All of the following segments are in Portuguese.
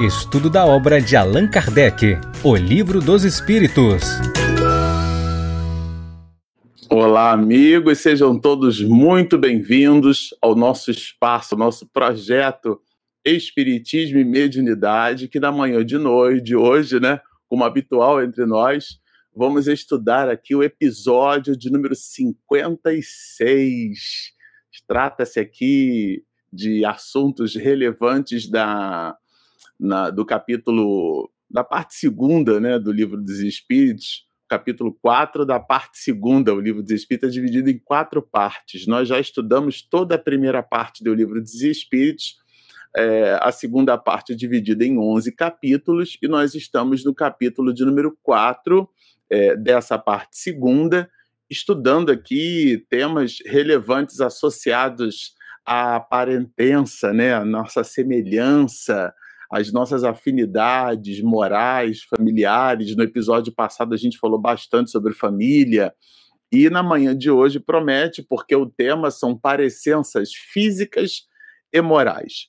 Estudo da obra de Allan Kardec, O Livro dos Espíritos. Olá, amigos, sejam todos muito bem-vindos ao nosso espaço, nosso projeto Espiritismo e Mediunidade, que na manhã de noite, de hoje, né, como habitual entre nós, vamos estudar aqui o episódio de número 56. Trata-se aqui de assuntos relevantes da, na, do capítulo, da parte segunda né, do livro dos Espíritos, capítulo 4 da parte segunda. O livro dos Espíritos é dividido em quatro partes. Nós já estudamos toda a primeira parte do livro dos Espíritos, é, a segunda parte é dividida em 11 capítulos, e nós estamos no capítulo de número 4 é, dessa parte segunda, estudando aqui temas relevantes associados à parentença, né, a nossa semelhança, as nossas afinidades morais, familiares. No episódio passado a gente falou bastante sobre família. E na manhã de hoje promete, porque o tema são parecenças físicas e morais.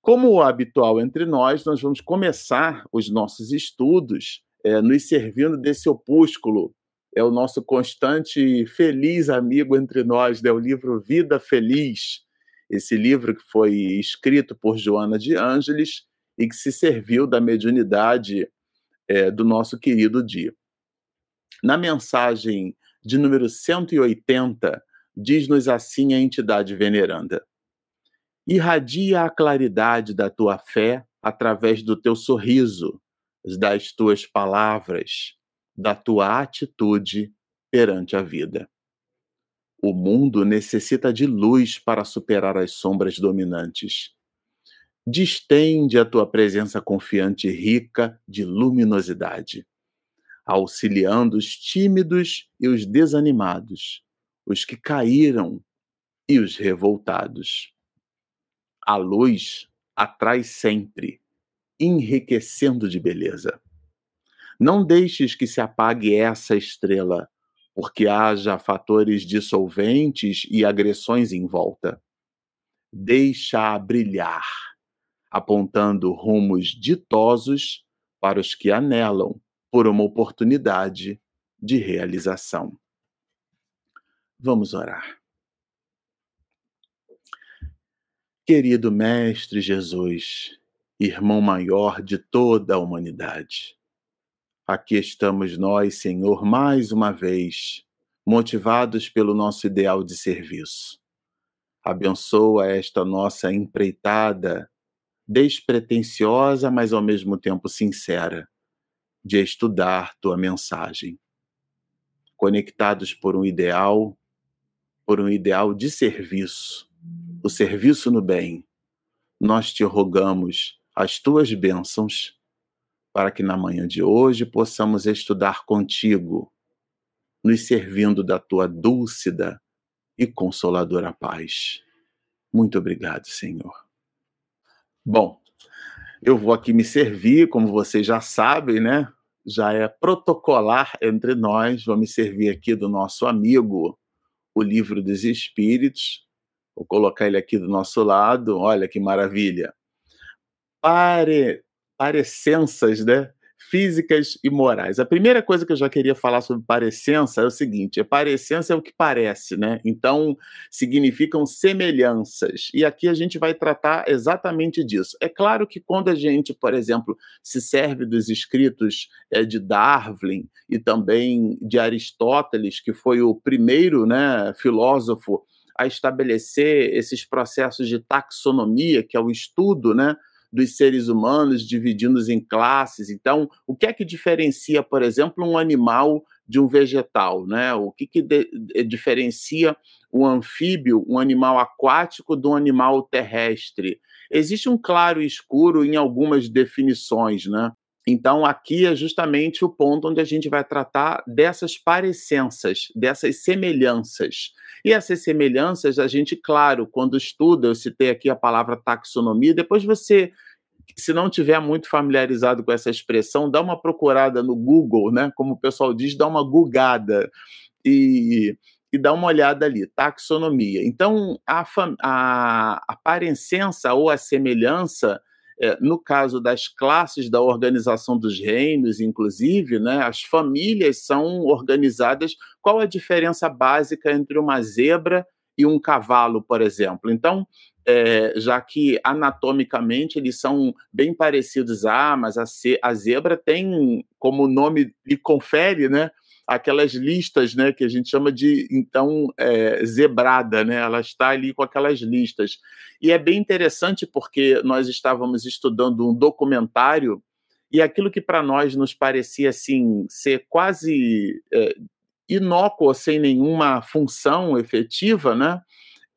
Como habitual entre nós, nós vamos começar os nossos estudos é, nos servindo desse opúsculo. É o nosso constante feliz amigo entre nós, é o livro Vida Feliz. Esse livro que foi escrito por Joana de Ângeles e que se serviu da mediunidade é, do nosso querido dia. Na mensagem de número 180, diz-nos assim a entidade veneranda: Irradia a claridade da tua fé através do teu sorriso, das tuas palavras, da tua atitude perante a vida. O mundo necessita de luz para superar as sombras dominantes. Distende a tua presença confiante e rica de luminosidade, auxiliando os tímidos e os desanimados, os que caíram e os revoltados. A luz atrai sempre, enriquecendo de beleza. Não deixes que se apague essa estrela, porque haja fatores dissolventes e agressões em volta. Deixa-a brilhar apontando rumos ditosos para os que anelam por uma oportunidade de realização. Vamos orar. Querido Mestre Jesus, irmão maior de toda a humanidade, aqui estamos nós, Senhor, mais uma vez, motivados pelo nosso ideal de serviço. Abençoa esta nossa empreitada despretensiosa, mas ao mesmo tempo sincera, de estudar tua mensagem. Conectados por um ideal, por um ideal de serviço, o serviço no bem, nós te rogamos as tuas bênçãos para que na manhã de hoje possamos estudar contigo, nos servindo da tua dúlcida e consoladora paz. Muito obrigado, Senhor. Bom, eu vou aqui me servir, como vocês já sabem, né? Já é protocolar entre nós. Vou me servir aqui do nosso amigo, o Livro dos Espíritos. Vou colocar ele aqui do nosso lado. Olha que maravilha. Pare, parecenças, né? Físicas e morais. A primeira coisa que eu já queria falar sobre parecença é o seguinte: parecença é o que parece, né? Então, significam semelhanças. E aqui a gente vai tratar exatamente disso. É claro que quando a gente, por exemplo, se serve dos escritos é, de Darwin e também de Aristóteles, que foi o primeiro né, filósofo a estabelecer esses processos de taxonomia, que é o estudo, né? Dos seres humanos, dividindo-os em classes. Então, o que é que diferencia, por exemplo, um animal de um vegetal? Né? O que, que de, diferencia um anfíbio, um animal aquático, de um animal terrestre? Existe um claro e escuro em algumas definições, né? Então, aqui é justamente o ponto onde a gente vai tratar dessas parecenças, dessas semelhanças. E essas semelhanças, a gente, claro, quando estuda, eu citei aqui a palavra taxonomia, depois você, se não tiver muito familiarizado com essa expressão, dá uma procurada no Google, né? Como o pessoal diz, dá uma gugada e, e dá uma olhada ali, taxonomia. Então, a, a, a parecença ou a semelhança é, no caso das classes da organização dos reinos, inclusive, né, as famílias são organizadas. Qual a diferença básica entre uma zebra e um cavalo, por exemplo? Então, é, já que anatomicamente eles são bem parecidos, ah, mas a, a zebra tem, como o nome lhe confere, né? aquelas listas, né, que a gente chama de então é, zebrada, né? Ela está ali com aquelas listas e é bem interessante porque nós estávamos estudando um documentário e aquilo que para nós nos parecia assim ser quase é, inócuo, sem nenhuma função efetiva, né?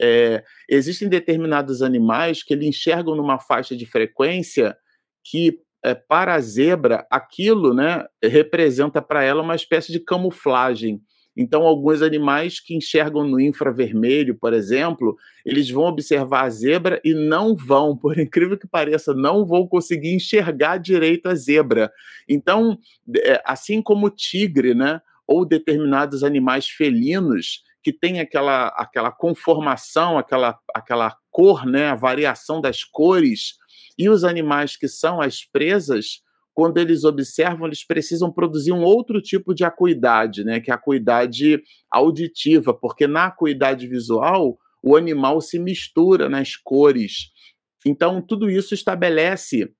É, existem determinados animais que eles enxergam numa faixa de frequência que é, para a zebra, aquilo né, representa para ela uma espécie de camuflagem. Então, alguns animais que enxergam no infravermelho, por exemplo, eles vão observar a zebra e não vão, por incrível que pareça, não vão conseguir enxergar direito a zebra. Então, é, assim como o tigre, né, ou determinados animais felinos que têm aquela, aquela conformação, aquela, aquela cor, né, a variação das cores e os animais que são as presas, quando eles observam, eles precisam produzir um outro tipo de acuidade, né, que é a acuidade auditiva, porque na acuidade visual o animal se mistura nas cores. Então, tudo isso estabelece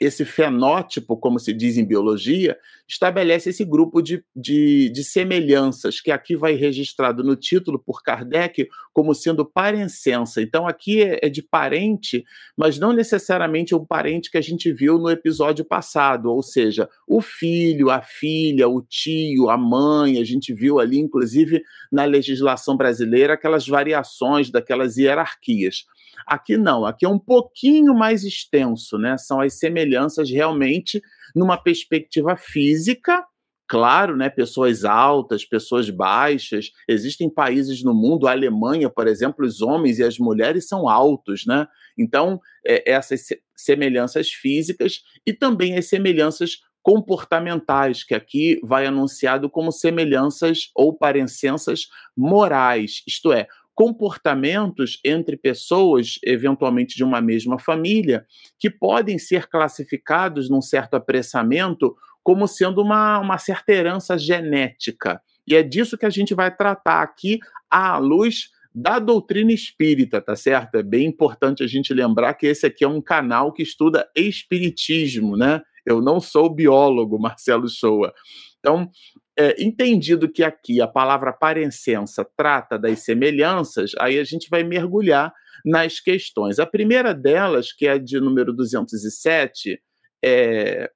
esse fenótipo, como se diz em biologia, estabelece esse grupo de, de, de, semelhanças, que aqui vai registrado no título por Kardec como sendo parencença. Então, aqui é, é de parente, mas não necessariamente o parente que a gente viu no episódio passado, ou seja, o filho, a filha, o tio, a mãe, a gente viu ali, inclusive, na legislação brasileira, aquelas variações daquelas hierarquias. Aqui não, aqui é um pouquinho mais extenso, né? São as semelhanças realmente numa perspectiva física, claro, né, pessoas altas, pessoas baixas. Existem países no mundo, a Alemanha, por exemplo, os homens e as mulheres são altos, né? Então, é, essas semelhanças físicas e também as semelhanças comportamentais, que aqui vai anunciado como semelhanças ou parecenças morais, isto é, comportamentos entre pessoas, eventualmente de uma mesma família, que podem ser classificados num certo apressamento como sendo uma, uma certa herança genética. E é disso que a gente vai tratar aqui à luz da doutrina espírita, tá certo? É bem importante a gente lembrar que esse aqui é um canal que estuda espiritismo, né? Eu não sou biólogo, Marcelo Shoa. Então, é, entendido que aqui a palavra parecença trata das semelhanças, aí a gente vai mergulhar nas questões. A primeira delas, que é de número 207, é,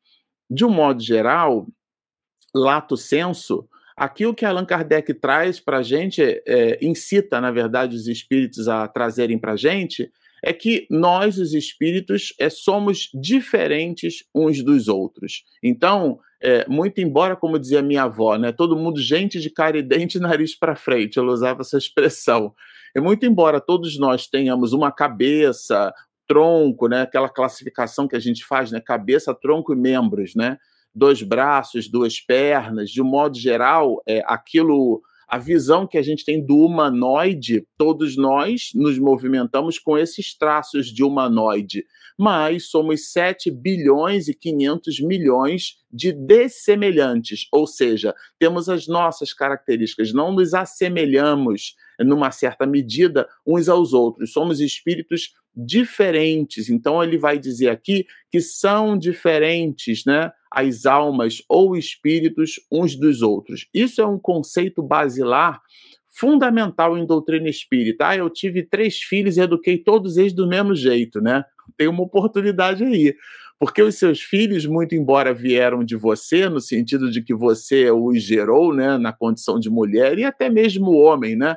de um modo geral, lato senso, aqui o que Allan Kardec traz para a gente, é, incita, na verdade, os espíritos a trazerem para a gente, é que nós, os espíritos, é, somos diferentes uns dos outros. Então, é, muito embora, como dizia minha avó, né, todo mundo gente de cara e dente, nariz para frente, ela usava essa expressão. E muito embora todos nós tenhamos uma cabeça, tronco, né, aquela classificação que a gente faz, né, cabeça, tronco e membros, né, dois braços, duas pernas, de um modo geral, é, aquilo a visão que a gente tem do humanoide, todos nós nos movimentamos com esses traços de humanoide, mas somos 7 bilhões e 500 milhões de dessemelhantes, ou seja, temos as nossas características, não nos assemelhamos numa certa medida uns aos outros, somos espíritos diferentes. Então ele vai dizer aqui que são diferentes, né? As almas ou espíritos uns dos outros. Isso é um conceito basilar fundamental em doutrina espírita. Ah, eu tive três filhos e eduquei todos eles do mesmo jeito, né? Tem uma oportunidade aí. Porque os seus filhos, muito embora vieram de você, no sentido de que você os gerou, né, na condição de mulher, e até mesmo homem, né?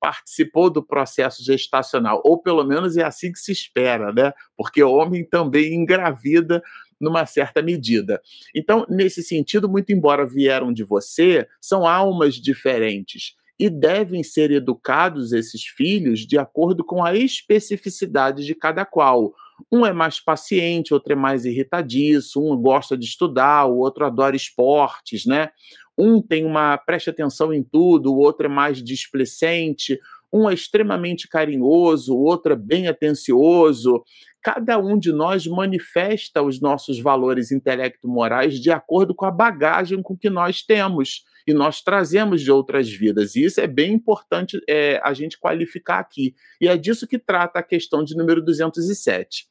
Participou do processo gestacional, ou pelo menos é assim que se espera, né? Porque o homem também engravida numa certa medida. Então, nesse sentido, muito embora vieram de você, são almas diferentes e devem ser educados esses filhos de acordo com a especificidade de cada qual. Um é mais paciente, outro é mais irritadiço, um gosta de estudar, o outro adora esportes, né? Um tem uma preste atenção em tudo, o outro é mais displicente, um é extremamente carinhoso, o outro é bem atencioso. cada um de nós manifesta os nossos valores intelecto-morais de acordo com a bagagem com que nós temos e nós trazemos de outras vidas. E isso é bem importante é, a gente qualificar aqui. E é disso que trata a questão de número 207.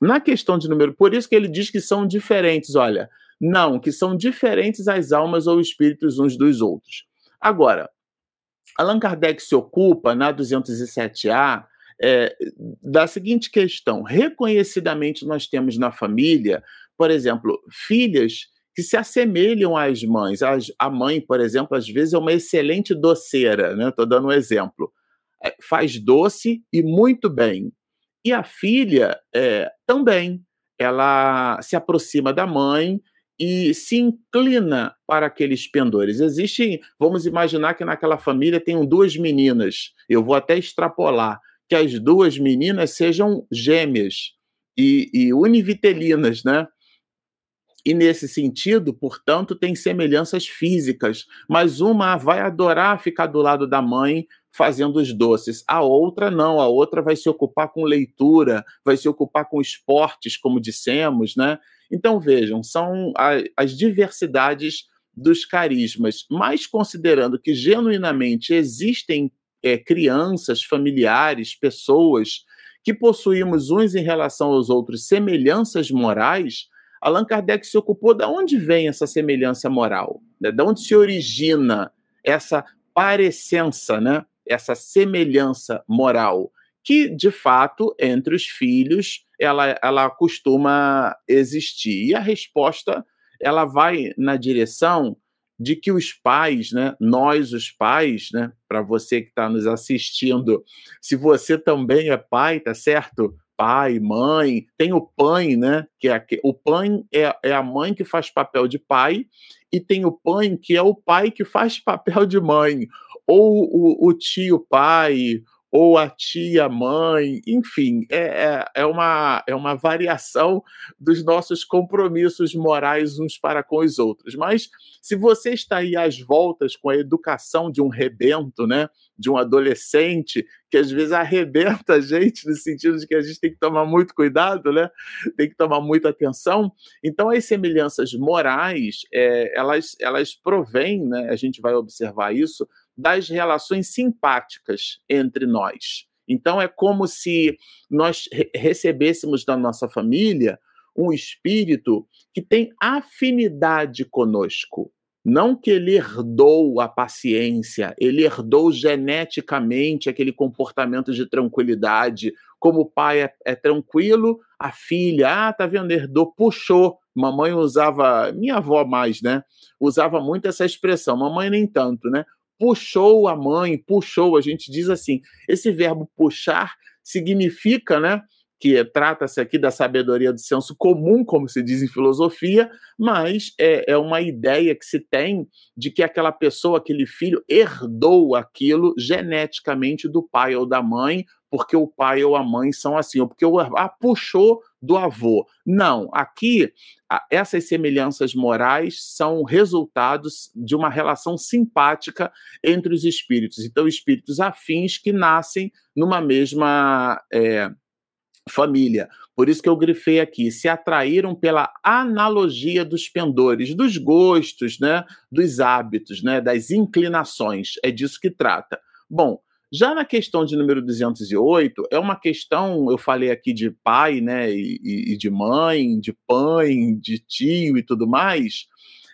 Na questão de número, por isso que ele diz que são diferentes, olha, não, que são diferentes as almas ou espíritos uns dos outros. Agora, Allan Kardec se ocupa, na 207A, é, da seguinte questão: reconhecidamente nós temos na família, por exemplo, filhas que se assemelham às mães. A mãe, por exemplo, às vezes é uma excelente doceira, né? Estou dando um exemplo. É, faz doce e muito bem. E a filha é, também. Ela se aproxima da mãe e se inclina para aqueles pendores. Existem, vamos imaginar que naquela família tenham duas meninas. Eu vou até extrapolar que as duas meninas sejam gêmeas e, e univitelinas, né? E nesse sentido, portanto, tem semelhanças físicas, mas uma vai adorar ficar do lado da mãe fazendo os doces, a outra não, a outra vai se ocupar com leitura, vai se ocupar com esportes, como dissemos, né? Então vejam, são as diversidades dos carismas, mas considerando que genuinamente existem é, crianças, familiares, pessoas que possuímos uns em relação aos outros semelhanças morais, Allan Kardec se ocupou de onde vem essa semelhança moral, né? de onde se origina essa parecença, né? essa semelhança moral, que de fato entre os filhos ela, ela costuma existir. E a resposta ela vai na direção de que os pais, né, nós os pais, né, para você que está nos assistindo, se você também é pai, tá certo? Pai, mãe, tem o pai, né? Que é o pai é, é a mãe que faz papel de pai e tem o pai que é o pai que faz papel de mãe ou o, o tio pai ou a tia, mãe, enfim, é, é, é, uma, é uma variação dos nossos compromissos morais uns para com os outros. Mas se você está aí às voltas com a educação de um rebento, né, de um adolescente, que às vezes arrebenta a gente, no sentido de que a gente tem que tomar muito cuidado, né, tem que tomar muita atenção, então as semelhanças morais, é, elas, elas provêm, né, a gente vai observar isso, das relações simpáticas entre nós. Então, é como se nós recebêssemos da nossa família um espírito que tem afinidade conosco. Não que ele herdou a paciência, ele herdou geneticamente aquele comportamento de tranquilidade. Como o pai é, é tranquilo, a filha, ah, tá vendo, herdou, puxou. Mamãe usava, minha avó mais, né? Usava muito essa expressão, mamãe nem tanto, né? Puxou a mãe, puxou, a gente diz assim, esse verbo puxar significa, né, que trata-se aqui da sabedoria do senso comum, como se diz em filosofia, mas é, é, uma ideia que se tem de que aquela pessoa, aquele filho, herdou aquilo geneticamente do pai ou da mãe, porque o pai ou a mãe são assim, ou porque o ah, puxou do avô. Não, aqui essas semelhanças morais são resultados de uma relação simpática entre os espíritos. Então, espíritos afins que nascem numa mesma é, família. Por isso que eu grifei aqui, se atraíram pela analogia dos pendores, dos gostos, né, dos hábitos, né, das inclinações. É disso que trata. Bom, já na questão de número 208, é uma questão, eu falei aqui de pai, né, e, e de mãe, de pai, de tio e tudo mais,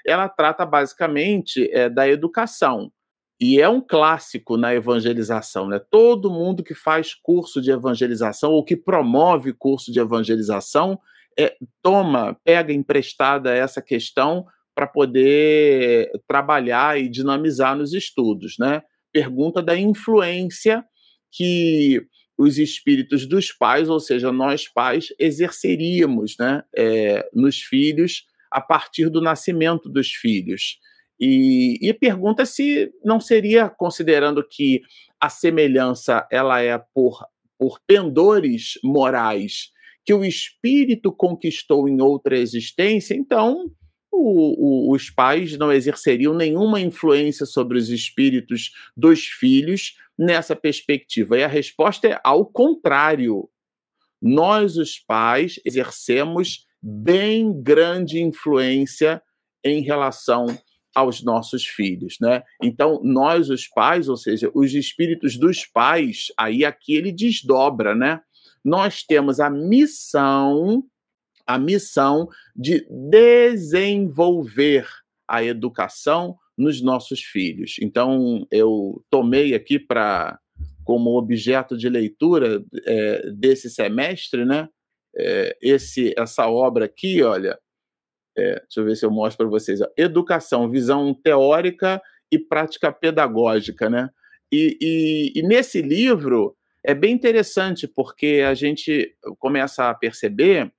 ela trata basicamente é, da educação. E é um clássico na evangelização, né? Todo mundo que faz curso de evangelização ou que promove curso de evangelização é, toma, pega emprestada essa questão para poder trabalhar e dinamizar nos estudos, né? Pergunta da influência que os espíritos dos pais, ou seja, nós pais, exerceríamos né, é, nos filhos a partir do nascimento dos filhos. E, e, pergunta se não seria, considerando que a semelhança ela é por, por pendores morais que o espírito conquistou em outra existência, então o, o, os pais não exerceriam nenhuma influência sobre os espíritos dos filhos nessa perspectiva. E a resposta é ao contrário. nós, os pais, exercemos bem grande influência em relação aos nossos filhos, né? Então, nós, os pais, ou seja, os espíritos dos pais, aí aqui ele desdobra, né? Nós temos a missão, a missão de desenvolver a educação nos nossos filhos. Então, eu tomei aqui para como objeto de leitura é, desse semestre, né? É, esse, essa obra aqui, olha, é, deixa eu ver se eu mostro para vocês. Ó, Educação, visão teórica e prática pedagógica, né? E, e, e, nesse livro é bem interessante porque a gente começa a perceber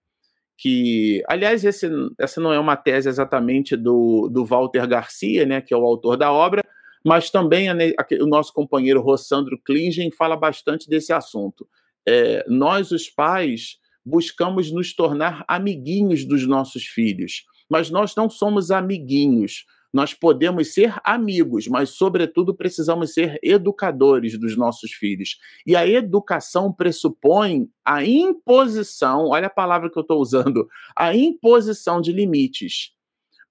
que, aliás, esse, essa não é uma tese exatamente do, do Walter Garcia, né, que é o autor da obra, mas também a, a, o nosso companheiro Rossandro Klingen fala bastante desse assunto. É, nós, os pais, buscamos nos tornar amiguinhos dos nossos filhos, mas nós não somos amiguinhos. Nós podemos ser amigos, mas, sobretudo, precisamos ser educadores dos nossos filhos. E a educação pressupõe a imposição olha a palavra que eu estou usando a imposição de limites.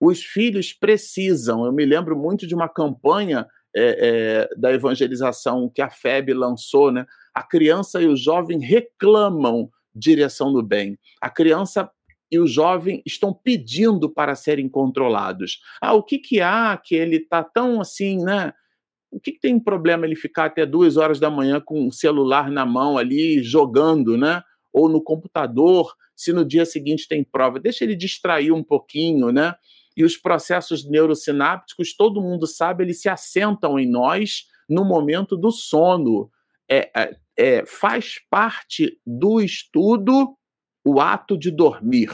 Os filhos precisam. Eu me lembro muito de uma campanha é, é, da evangelização que a FEB lançou, né? A criança e o jovem reclamam direção do bem. A criança e o jovem estão pedindo para serem controlados. Ah, o que que há que ele está tão assim, né? O que, que, tem problema ele ficar até duas horas da manhã com o celular na mão ali jogando, né? Ou no computador, se no dia seguinte tem prova, deixa ele distrair um pouquinho, né? E os processos neurosinápticos, todo mundo sabe, eles se assentam em nós no momento do sono. É, é, é, faz parte do estudo o ato de dormir.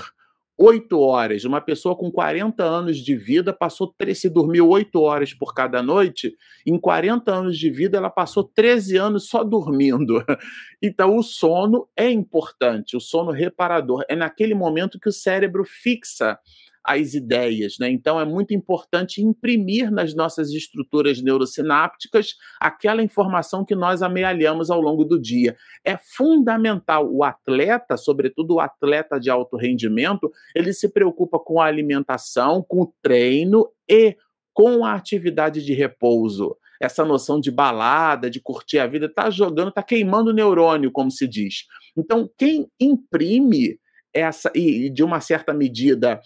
Oito horas. Uma pessoa com 40 anos de vida passou, se dormiu oito horas por cada noite, em 40 anos de vida ela passou 13 anos só dormindo. Então o sono é importante, o sono reparador. É naquele momento que o cérebro fixa as ideias. Né? Então, é muito importante imprimir nas nossas estruturas neurosinápticas aquela informação que nós amealhamos ao longo do dia. É fundamental. O atleta, sobretudo o atleta de alto rendimento, ele se preocupa com a alimentação, com o treino e com a atividade de repouso. Essa noção de balada, de curtir a vida, está jogando, está queimando o neurônio, como se diz. Então, quem imprime essa, e de uma certa medida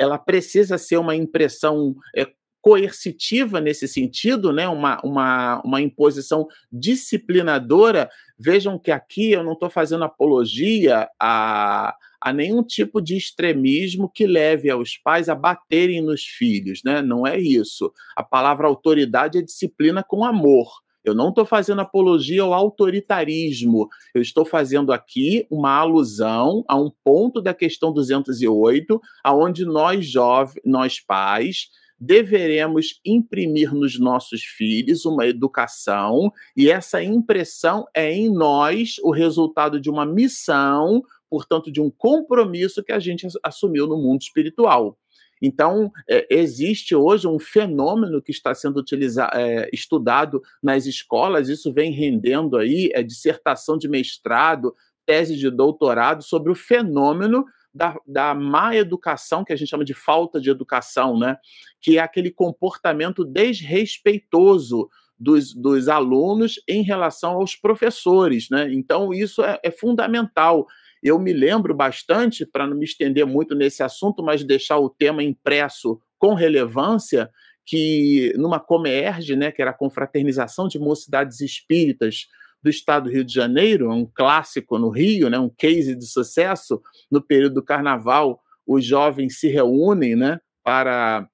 ela precisa ser uma impressão é, coercitiva nesse sentido, né? uma, uma, uma imposição disciplinadora. Vejam que aqui eu não estou fazendo apologia a, a nenhum tipo de extremismo que leve aos pais a baterem nos filhos, né? Não é isso. A palavra autoridade é disciplina com amor. Eu não estou fazendo apologia ao autoritarismo. Eu estou fazendo aqui uma alusão a um ponto da questão 208, aonde nós jovens, nós pais, deveremos imprimir nos nossos filhos uma educação e essa impressão é em nós o resultado de uma missão, portanto, de um compromisso que a gente assumiu no mundo espiritual. Então, é, existe hoje um fenômeno que está sendo utilizado, é, estudado nas escolas, isso vem rendendo aí é, dissertação de mestrado, tese de doutorado sobre o fenômeno da, da má educação, que a gente chama de falta de educação, né? que é aquele comportamento desrespeitoso dos, dos, alunos em relação aos professores. Né? Então, isso é, é fundamental. Eu me lembro bastante, para não me estender muito nesse assunto, mas deixar o tema impresso com relevância, que numa Comerge, né, que era a confraternização de mocidades espíritas do estado do Rio de Janeiro, um clássico no Rio, né, um case de sucesso, no período do carnaval, os jovens se reúnem né, para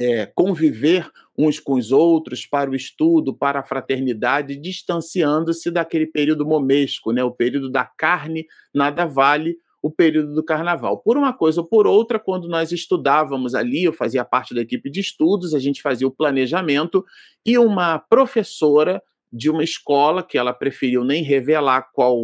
é, conviver uns com os outros, para o estudo, para a fraternidade, distanciando-se daquele período momesco, né, o período da carne, nada vale, o período do carnaval. Por uma coisa ou por outra, quando nós estudávamos ali, eu fazia parte da equipe de estudos, a gente fazia o planejamento, e uma professora de uma escola que ela preferiu nem revelar qual,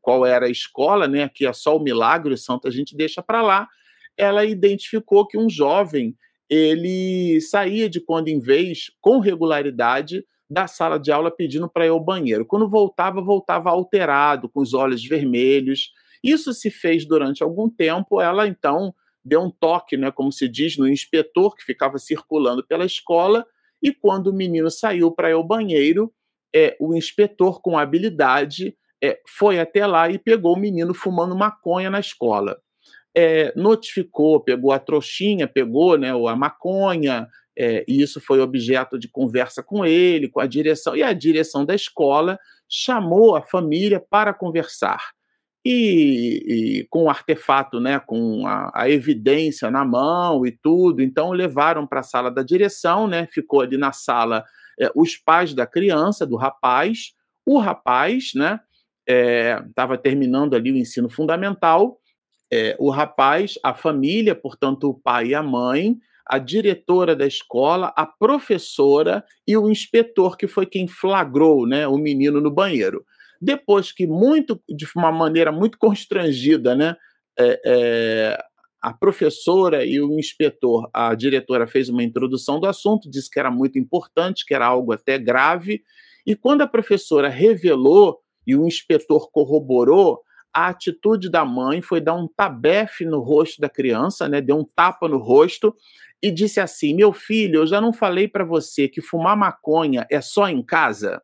qual era a escola, né? Aqui é só o milagre, santo a gente deixa para lá. Ela identificou que um jovem ele saía de quando em vez, com regularidade, da sala de aula pedindo para ir ao banheiro. Quando voltava, voltava alterado, com os olhos vermelhos. Isso se fez durante algum tempo. Ela então deu um toque, né, como se diz, no inspetor que ficava circulando pela escola. E quando o menino saiu para ir ao banheiro, é, o inspetor, com habilidade, é, foi até lá e pegou o menino fumando maconha na escola. É, notificou, pegou a trouxinha, pegou né, a maconha, é, e isso foi objeto de conversa com ele, com a direção, e a direção da escola chamou a família para conversar. E, e com o artefato, né, com a, a, evidência na mão e tudo, então levaram para a sala da direção, né, ficou ali na sala é, os pais da criança, do rapaz, o rapaz, né, estava é, terminando ali o ensino fundamental, é, o rapaz, a família, portanto, o pai e a mãe, a diretora da escola, a professora e o inspetor, que foi quem flagrou né, o menino no banheiro. Depois que, muito, de uma maneira muito constrangida, né, é, é, a professora e o inspetor, a diretora fez uma introdução do assunto, disse que era muito importante, que era algo até grave, e quando a professora revelou e o inspetor corroborou, a atitude da mãe foi dar um tabefe no rosto da criança, né? Deu um tapa no rosto e disse assim: Meu filho, eu já não falei para você que fumar maconha é só em casa?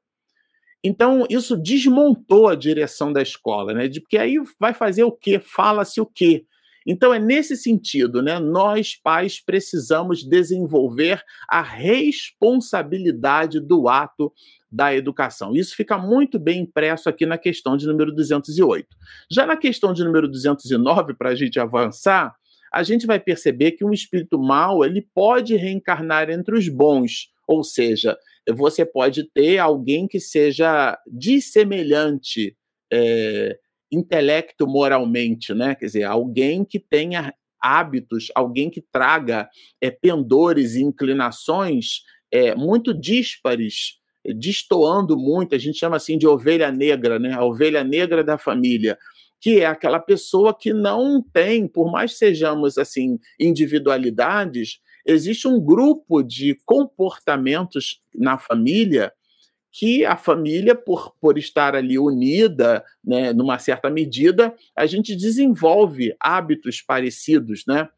Então, isso desmontou a direção da escola, né? Porque aí vai fazer o quê? Fala-se o quê? Então, é nesse sentido, né? Nós, pais, precisamos desenvolver a responsabilidade do ato da educação. Isso fica muito bem impresso aqui na questão de número 208. Já na questão de número 209, para a gente avançar, a gente vai perceber que um espírito mau ele pode reencarnar entre os bons, ou seja, você pode ter alguém que seja dissemelhante é, intelecto moralmente, né? Quer dizer, alguém que tenha hábitos, alguém que traga é, pendores e inclinações é, muito díspares, destoando muito, a gente chama assim de ovelha negra, né? A ovelha negra da família que é aquela pessoa que não tem, por mais sejamos assim individualidades, existe um grupo de comportamentos na família que a família, por, por estar ali unida, né, numa certa medida, a gente desenvolve hábitos parecidos, né?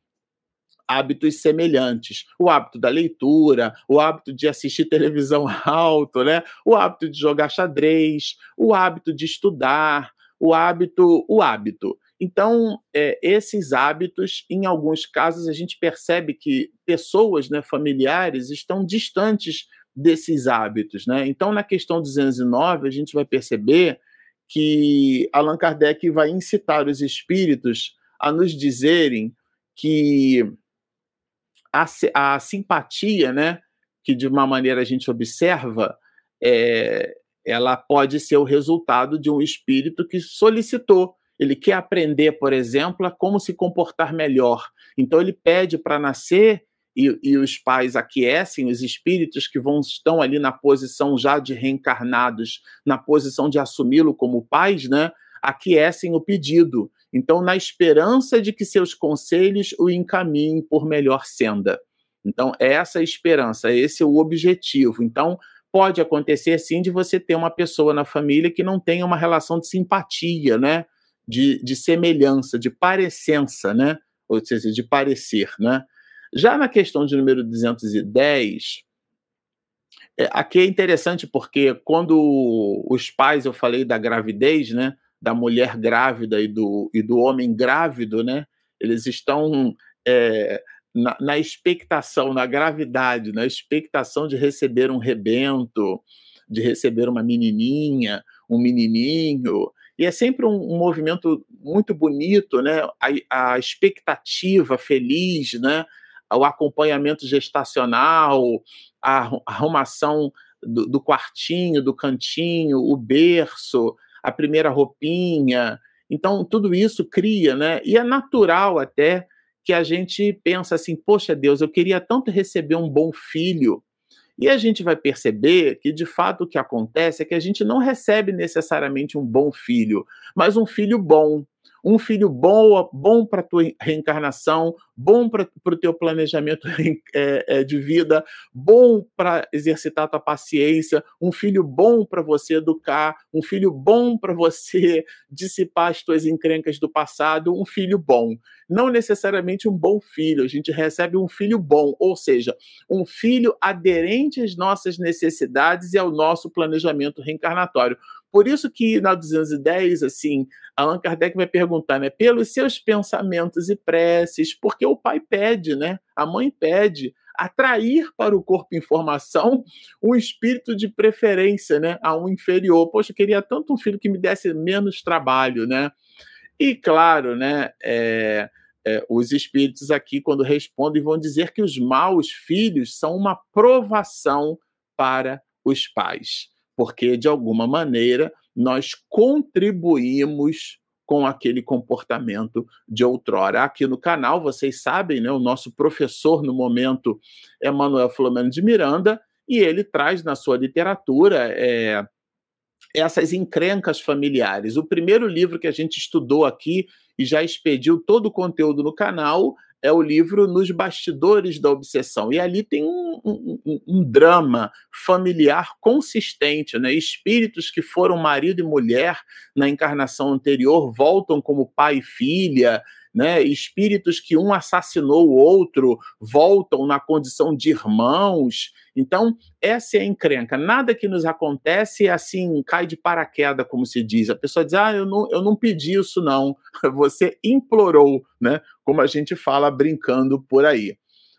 Hábitos semelhantes. O hábito da leitura, o hábito de assistir televisão alto, né? o hábito de jogar xadrez, o hábito de estudar, o hábito, o hábito. Então, é, esses hábitos, em alguns casos, a gente percebe que pessoas né, familiares estão distantes desses hábitos. Né? Então, na questão 209, a gente vai perceber que Allan Kardec vai incitar os espíritos a nos dizerem que a, a simpatia, né, que de uma maneira a gente observa, é, ela pode ser o resultado de um espírito que solicitou. Ele quer aprender, por exemplo, a como se comportar melhor. Então ele pede para nascer e, e, os pais aquecem, os espíritos que vão estão ali na posição já de reencarnados, na posição de assumi-lo como pais, né? Aquecem o pedido. Então, na esperança de que seus conselhos o encaminhem por melhor senda. Então, essa é a esperança, esse é o objetivo. Então, pode acontecer sim de você ter uma pessoa na família que não tenha uma relação de simpatia, né? De, de semelhança, de parecença, né? Ou seja, de parecer, né? Já na questão de número 210, é, aqui é interessante porque quando os pais, eu falei da gravidez, né? Da mulher grávida e do, e do homem grávido, né? Eles estão é, na, na, expectação, na gravidade, na expectação de receber um rebento, de receber uma menininha, um menininho. E é sempre um, um movimento muito bonito, né? A, a, expectativa feliz, né? O acompanhamento gestacional, a arrumação do, do quartinho, do cantinho, o berço, a primeira roupinha. Então, tudo isso cria, né? E é natural até que a gente pensa assim: poxa, Deus, eu queria tanto receber um bom filho. E a gente vai perceber que, de fato, o que acontece é que a gente não recebe necessariamente um bom filho, mas um filho bom. Um filho bom, bom para a tua reencarnação, bom para o teu planejamento é, é, de vida, bom para exercitar a tua paciência, um filho bom para você educar, um filho bom para você dissipar as tuas encrencas do passado, um filho bom. Não necessariamente um bom filho, a gente recebe um filho bom, ou seja, um filho aderente às nossas necessidades e ao nosso planejamento reencarnatório. Por isso que na 210, assim, Allan Kardec vai perguntar, né, pelos seus pensamentos e preces, porque o pai pede, né, a mãe pede, atrair para o corpo informação um espírito de preferência, né, a um inferior. Poxa, eu queria tanto um filho que me desse menos trabalho, né? E claro, né, é, é, os espíritos aqui, quando respondem, vão dizer que os maus filhos são uma provação para os pais porque de alguma maneira nós contribuímos com aquele comportamento de outrora. Aqui no canal, vocês sabem, né, o nosso professor no momento é Manuel Flamengo de Miranda, e ele traz na sua literatura é, essas encrencas familiares. O primeiro livro que a gente estudou aqui e já expediu todo o conteúdo no canal é o livro Nos Bastidores da Obsessão. E ali tem um, um, um, drama familiar consistente. Né? Espíritos que foram marido e mulher na encarnação anterior voltam como pai e filha né? Espíritos que um assassinou o outro voltam na condição de irmãos. Então, essa é a encrenca. Nada que nos acontece é assim, cai de paraquedas, como se diz. A pessoa diz: Ah, eu não, eu não pedi isso, não. Você implorou, né? Como a gente fala brincando por aí.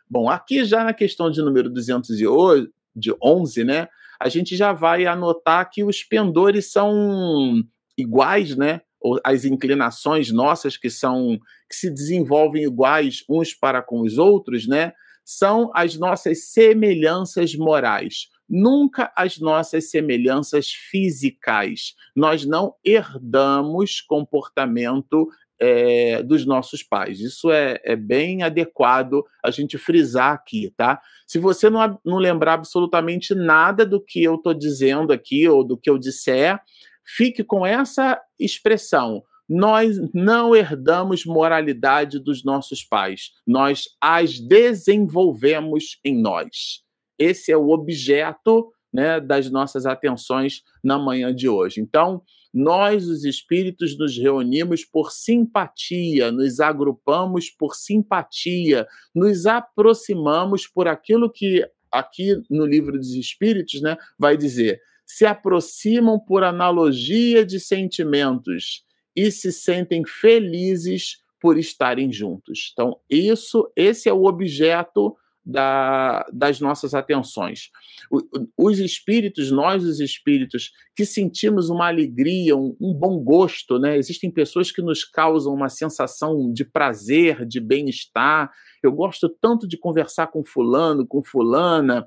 Bom, aqui já na questão de número 211, né? A gente já vai anotar que os pendores são iguais, né? As inclinações nossas que são que se desenvolvem iguais uns para com os outros, né? São as nossas semelhanças morais, nunca as nossas semelhanças físicas. Nós não herdamos comportamento é, dos nossos pais. Isso é, é, bem adequado a gente frisar aqui, tá? Se você não, não lembrar absolutamente nada do que eu estou dizendo aqui ou do que eu disser, fique com essa expressão. Nós não herdamos moralidade dos nossos pais, nós as desenvolvemos em nós. Esse é o objeto né, das nossas atenções na manhã de hoje. Então, nós, os espíritos, nos reunimos por simpatia, nos agrupamos por simpatia, nos aproximamos por aquilo que aqui no livro dos espíritos né, vai dizer se aproximam por analogia de sentimentos e se sentem felizes por estarem juntos. Então, isso, esse é o objeto da, das nossas atenções. Os espíritos, nós os espíritos, que sentimos uma alegria, um, um, bom gosto, né? Existem pessoas que nos causam uma sensação de prazer, de bem-estar. Eu gosto tanto de conversar com fulano, com fulana,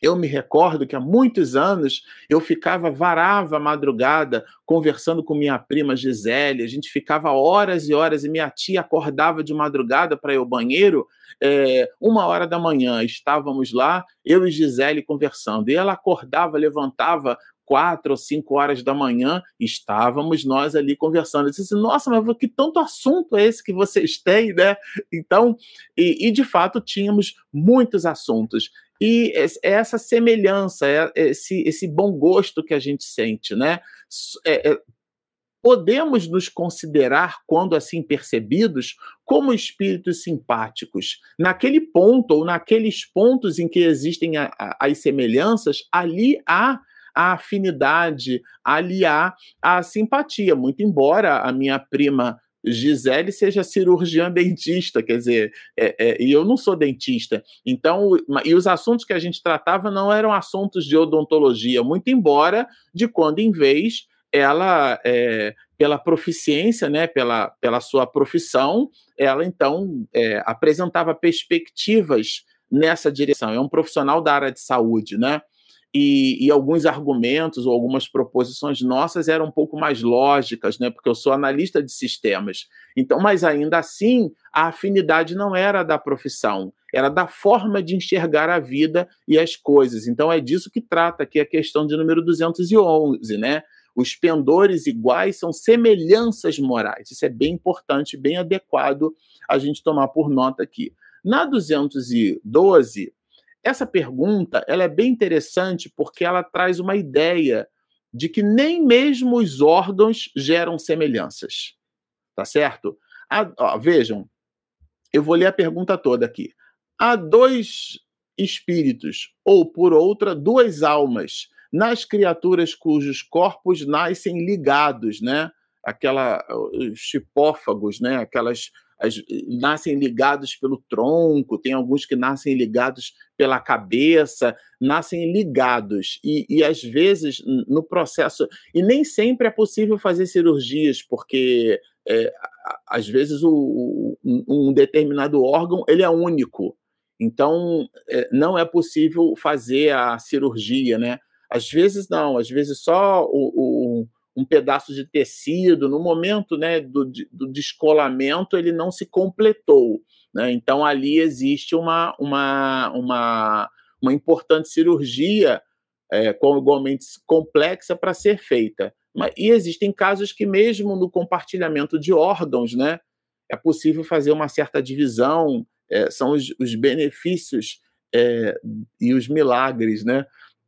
eu me recordo que há muitos anos eu ficava, varava a madrugada conversando com minha prima Gisele, a gente ficava horas e horas e minha tia acordava de madrugada para ir ao banheiro, é, uma hora da manhã, estávamos lá, eu e Gisele conversando, e ela acordava, levantava quatro ou cinco horas da manhã, estávamos nós ali conversando. Eu disse assim, nossa, mas que tanto assunto é esse que vocês têm, né? Então, e, e de fato tínhamos muitos assuntos. E essa semelhança, é, esse, esse bom gosto que a gente sente, né? É, é, podemos nos considerar, quando assim percebidos, como espíritos simpáticos. Naquele ponto, ou naqueles pontos em que existem a, a, as semelhanças, ali há a afinidade, ali há a simpatia. Muito embora a minha prima Gisele seja cirurgiã dentista, quer dizer, é, é, e eu não sou dentista. Então, e os assuntos que a gente tratava não eram assuntos de odontologia, muito embora, de quando em vez, ela, é, pela proficiência, né, pela, pela sua profissão, ela então é, apresentava perspectivas nessa direção. É um profissional da área de saúde, né? E, e, alguns argumentos ou algumas proposições nossas eram um pouco mais lógicas, né? Porque eu sou analista de sistemas. Então, mas ainda assim, a afinidade não era da profissão, era da forma de enxergar a vida e as coisas. Então, é disso que trata aqui a questão de número 211, né? Os pendores iguais são semelhanças morais. Isso é bem importante, bem adequado a gente tomar por nota aqui. Na 212, essa pergunta ela é bem interessante porque ela traz uma ideia de que nem mesmo os órgãos geram semelhanças. Tá certo? Ó, vejam, eu vou ler a pergunta toda aqui. Há dois espíritos, ou por outra, duas almas, nas criaturas cujos corpos nascem ligados, né? Aquela, os chipófagos, né? Aquelas as, nascem ligados pelo tronco, tem alguns que nascem ligados pela cabeça, nascem ligados. E, e às vezes, no processo. E nem sempre é possível fazer cirurgias, porque é, às vezes o, um determinado órgão ele é único. Então, é, não é possível fazer a cirurgia, né? Às vezes não, às vezes só o um pedaço de tecido, no momento né, do, do descolamento, ele não se completou. Né? Então, ali existe uma, uma, uma, uma importante cirurgia, é, igualmente complexa, para ser feita. Mas, e existem casos que, mesmo no compartilhamento de órgãos, né, é possível fazer uma certa divisão, é, são os, os benefícios é, e os milagres, né?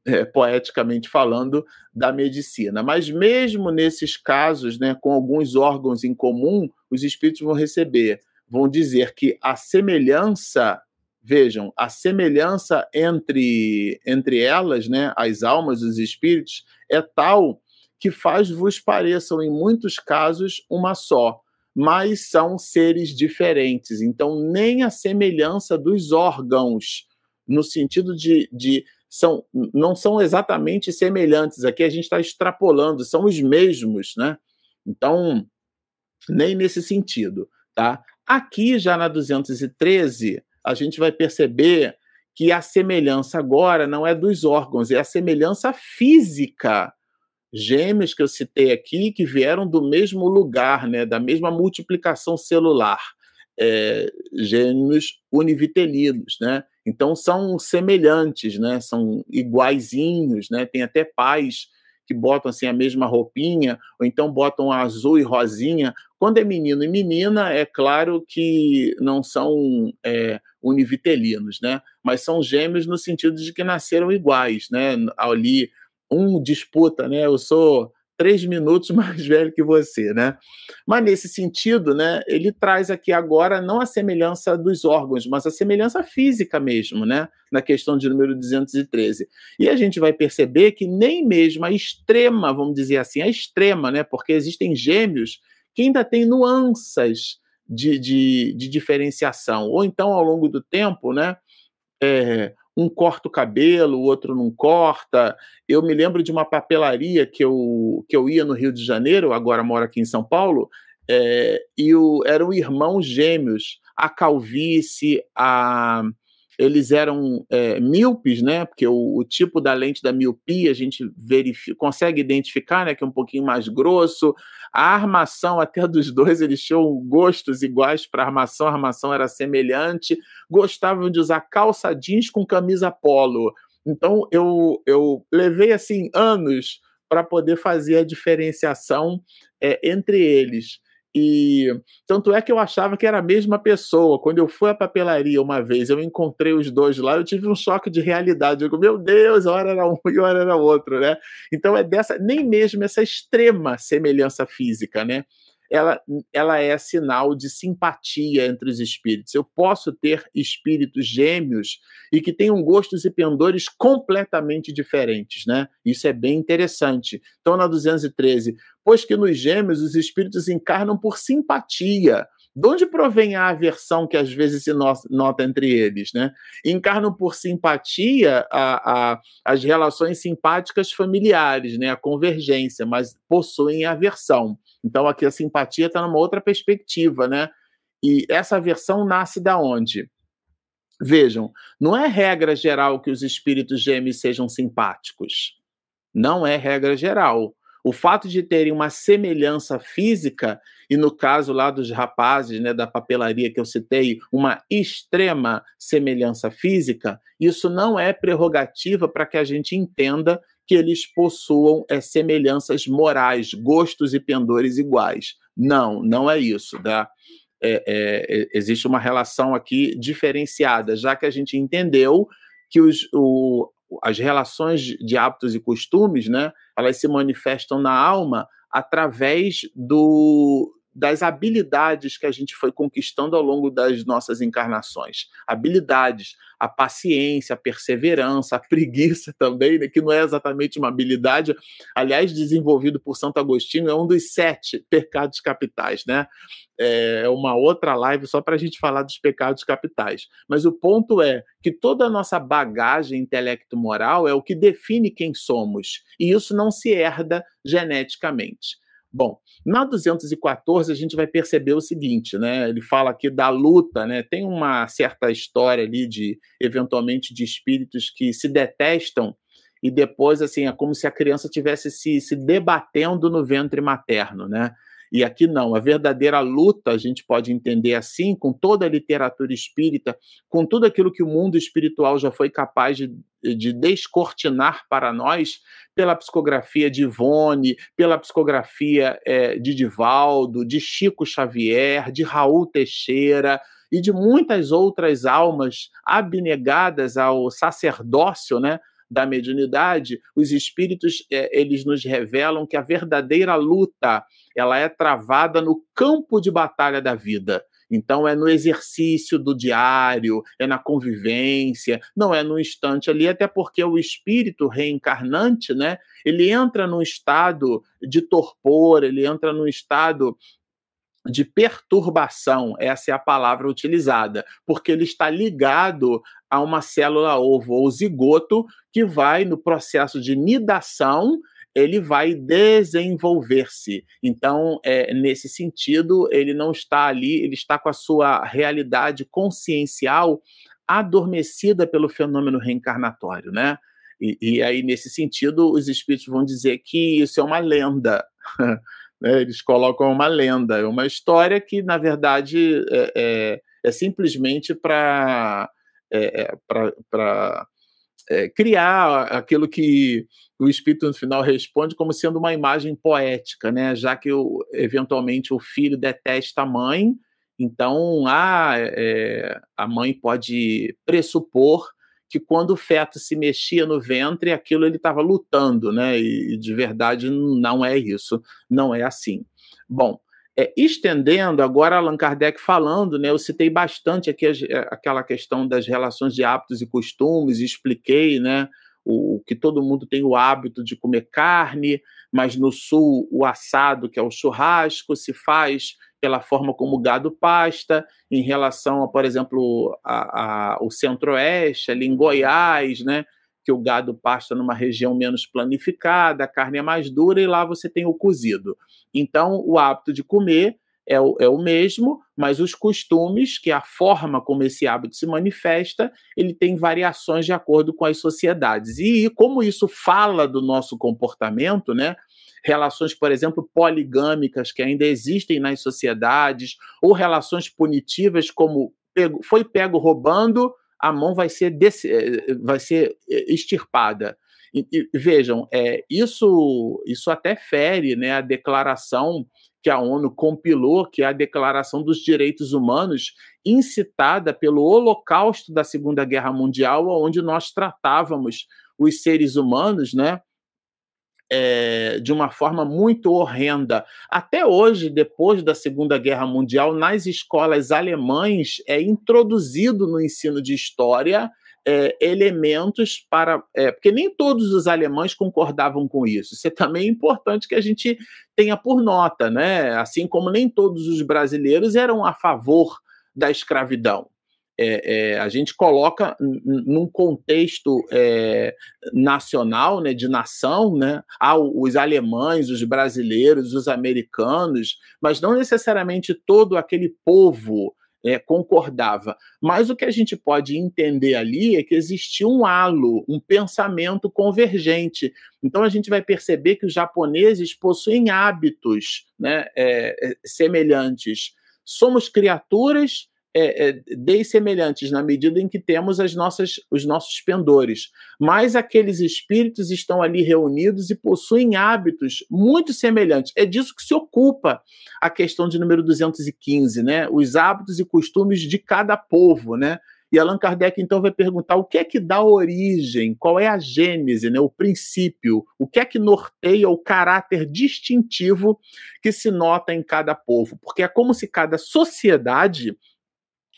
É, poeticamente falando, da medicina. Mas mesmo nesses casos, né, com alguns órgãos em comum, os espíritos vão receber, vão dizer que a semelhança, vejam, a semelhança entre, entre elas, né, as almas, os espíritos, é tal que faz-vos pareçam, em muitos casos, uma só, mas são seres diferentes. Então, nem a semelhança dos órgãos, no sentido de, de são, não são exatamente semelhantes. Aqui a gente está extrapolando, são os mesmos, né? Então, nem nesse sentido, tá? Aqui já na 213, a gente vai perceber que a semelhança agora não é dos órgãos, é a semelhança física. Gêmeos que eu citei aqui, que vieram do mesmo lugar, né, da mesma multiplicação celular é, gêmeos univitelinos, né? Então são semelhantes, né? São iguaizinhos, né? Tem até pais que botam assim a mesma roupinha, ou então botam azul e rosinha. Quando é menino e menina, é claro que não são é, univitelinos, né? Mas são gêmeos no sentido de que nasceram iguais, né? Ali um disputa, né? Eu sou três minutos mais velho que você, né? Mas nesse sentido, né, ele traz aqui agora não a semelhança dos órgãos, mas a semelhança física mesmo, né? Na questão de número 213. E a gente vai perceber que nem mesmo a extrema, vamos dizer assim, a extrema, né? Porque existem gêmeos que ainda têm nuances de, de, de diferenciação. Ou então, ao longo do tempo, né? É, um corta o cabelo, o outro não corta. Eu me lembro de uma papelaria que eu, que eu ia no Rio de Janeiro, agora moro aqui em São Paulo, é, e o, eram irmãos gêmeos. A calvície, a, eles eram é, míopes, né? Porque o, o, tipo da lente da miopia a gente verifica, consegue identificar, né? Que é um pouquinho mais grosso. A armação até dos dois eles tinham gostos iguais para armação, a armação era semelhante. Gostavam de usar calça jeans com camisa polo. Então eu, eu levei assim anos para poder fazer a diferenciação é, entre eles. E tanto é que eu achava que era a mesma pessoa. Quando eu fui à papelaria uma vez, eu encontrei os dois lá, eu tive um choque de realidade. Eu digo, meu Deus, hora era um e hora era outro, né? Então é dessa, nem mesmo essa extrema semelhança física, né? Ela, ela é sinal de simpatia entre os espíritos. Eu posso ter espíritos gêmeos e que tenham gostos e pendores completamente diferentes, né? Isso é bem interessante. Então, na 213, pois que nos gêmeos os espíritos encarnam por simpatia. De onde provém a aversão que às vezes se nota entre eles? Né? Encarnam por simpatia a, a, as relações simpáticas familiares, né? a convergência, mas possuem aversão. Então aqui a simpatia está numa outra perspectiva, né? E essa aversão nasce da onde? Vejam, não é regra geral que os espíritos gêmeos sejam simpáticos. Não é regra geral. O fato de terem uma semelhança física, e no caso lá dos rapazes, né, da papelaria que eu citei, uma extrema semelhança física, isso não é prerrogativa para que a gente entenda que eles possuam é, semelhanças morais, gostos e pendores iguais. Não, não é isso. Tá? É, é, existe uma relação aqui diferenciada, já que a gente entendeu que os, o, as relações de hábitos e costumes, né, elas se manifestam na alma através do, das habilidades que a gente foi conquistando ao longo das nossas encarnações. Habilidades, a paciência, a perseverança, a preguiça também, né, que não é exatamente uma habilidade, aliás, desenvolvido por Santo Agostinho, é um dos sete pecados capitais, né? É uma outra live só para a gente falar dos pecados capitais. Mas o ponto é que toda a nossa bagagem intelecto-moral é o que define quem somos, e isso não se herda geneticamente. Bom, na 214 a gente vai perceber o seguinte, né? Ele fala aqui da luta, né? Tem uma certa história ali de eventualmente de espíritos que se detestam e depois assim é como se a criança tivesse se, se debatendo no ventre materno, né? E aqui não, a verdadeira luta a gente pode entender assim, com toda a literatura espírita, com tudo aquilo que o mundo espiritual já foi capaz de, de descortinar para nós, pela psicografia de Ivone, pela psicografia é, de Divaldo, de Chico Xavier, de Raul Teixeira e de muitas outras almas abnegadas ao sacerdócio, né? Da mediunidade, os espíritos é, eles nos revelam que a verdadeira luta ela é travada no campo de batalha da vida. Então é no exercício do diário, é na convivência, não é no instante ali, até porque o espírito reencarnante, né, ele entra num estado de torpor, ele entra num estado de perturbação, essa é a palavra utilizada, porque ele está ligado a uma célula ovo ou zigoto que vai no processo de nidação ele vai desenvolver-se. Então, é, nesse sentido, ele não está ali, ele está com a sua realidade consciencial adormecida pelo fenômeno reencarnatório, né? E, e aí, nesse sentido, os espíritos vão dizer que isso é uma lenda. Né? Eles colocam uma lenda, é uma história que, na verdade, é, é, é simplesmente para é, é é, criar aquilo que o espírito no final responde como sendo uma imagem poética, né? Já que o, eventualmente o filho detesta a mãe, então ah, é, a mãe pode pressupor que quando o feto se mexia no ventre, aquilo ele estava lutando, né? E de verdade não é isso, não é assim. Bom, é, estendendo agora Allan Kardec falando, né? Eu citei bastante aqui é, aquela questão das relações de hábitos e costumes, e expliquei, né? O, que todo mundo tem o hábito de comer carne, mas no sul o assado, que é o churrasco, se faz pela forma como o gado pasta, em relação a, por exemplo, a, a, o centro-oeste, ali em Goiás, né, que o gado pasta numa região menos planificada, a carne é mais dura e lá você tem o cozido. Então, o hábito de comer é o, é o mesmo, mas os costumes, que é a forma como esse hábito se manifesta, ele tem variações de acordo com as sociedades. E como isso fala do nosso comportamento, né? Relações, por exemplo, poligâmicas que ainda existem nas sociedades, ou relações punitivas como pego, foi pego roubando, a mão vai ser, desse, eh, vai ser eh, extirpada. E, e, vejam, é, isso, isso até fere né, a declaração que a ONU compilou, que é a Declaração dos Direitos Humanos, incitada pelo Holocausto da Segunda Guerra Mundial, onde nós tratávamos os seres humanos, né, é, de uma forma muito horrenda. Até hoje, depois da Segunda Guerra Mundial, nas escolas alemães é introduzido no ensino de história é, elementos para. É, porque nem todos os alemães concordavam com isso. Isso é também importante que a gente tenha por nota, né? Assim como nem todos os brasileiros eram a favor da escravidão é, é, a gente coloca num contexto é, nacional, né, de nação, né, os alemães, os brasileiros, os americanos, mas não necessariamente todo aquele povo é, concordava. Mas o que a gente pode entender ali é que existia um halo, um pensamento convergente. Então a gente vai perceber que os japoneses possuem hábitos né, é, é, semelhantes. Somos criaturas é, é, dessemelhantes na medida em que temos as nossas, os nossos pendores. Mas aqueles espíritos estão ali reunidos e possuem hábitos muito semelhantes. É disso que se ocupa a questão de número 215, né? Os hábitos e costumes de cada povo, né? E Allan Kardec então vai perguntar o que é que dá origem, qual é a gênese, né, o princípio, o que é que norteia o caráter distintivo que se nota em cada povo, porque é como se cada sociedade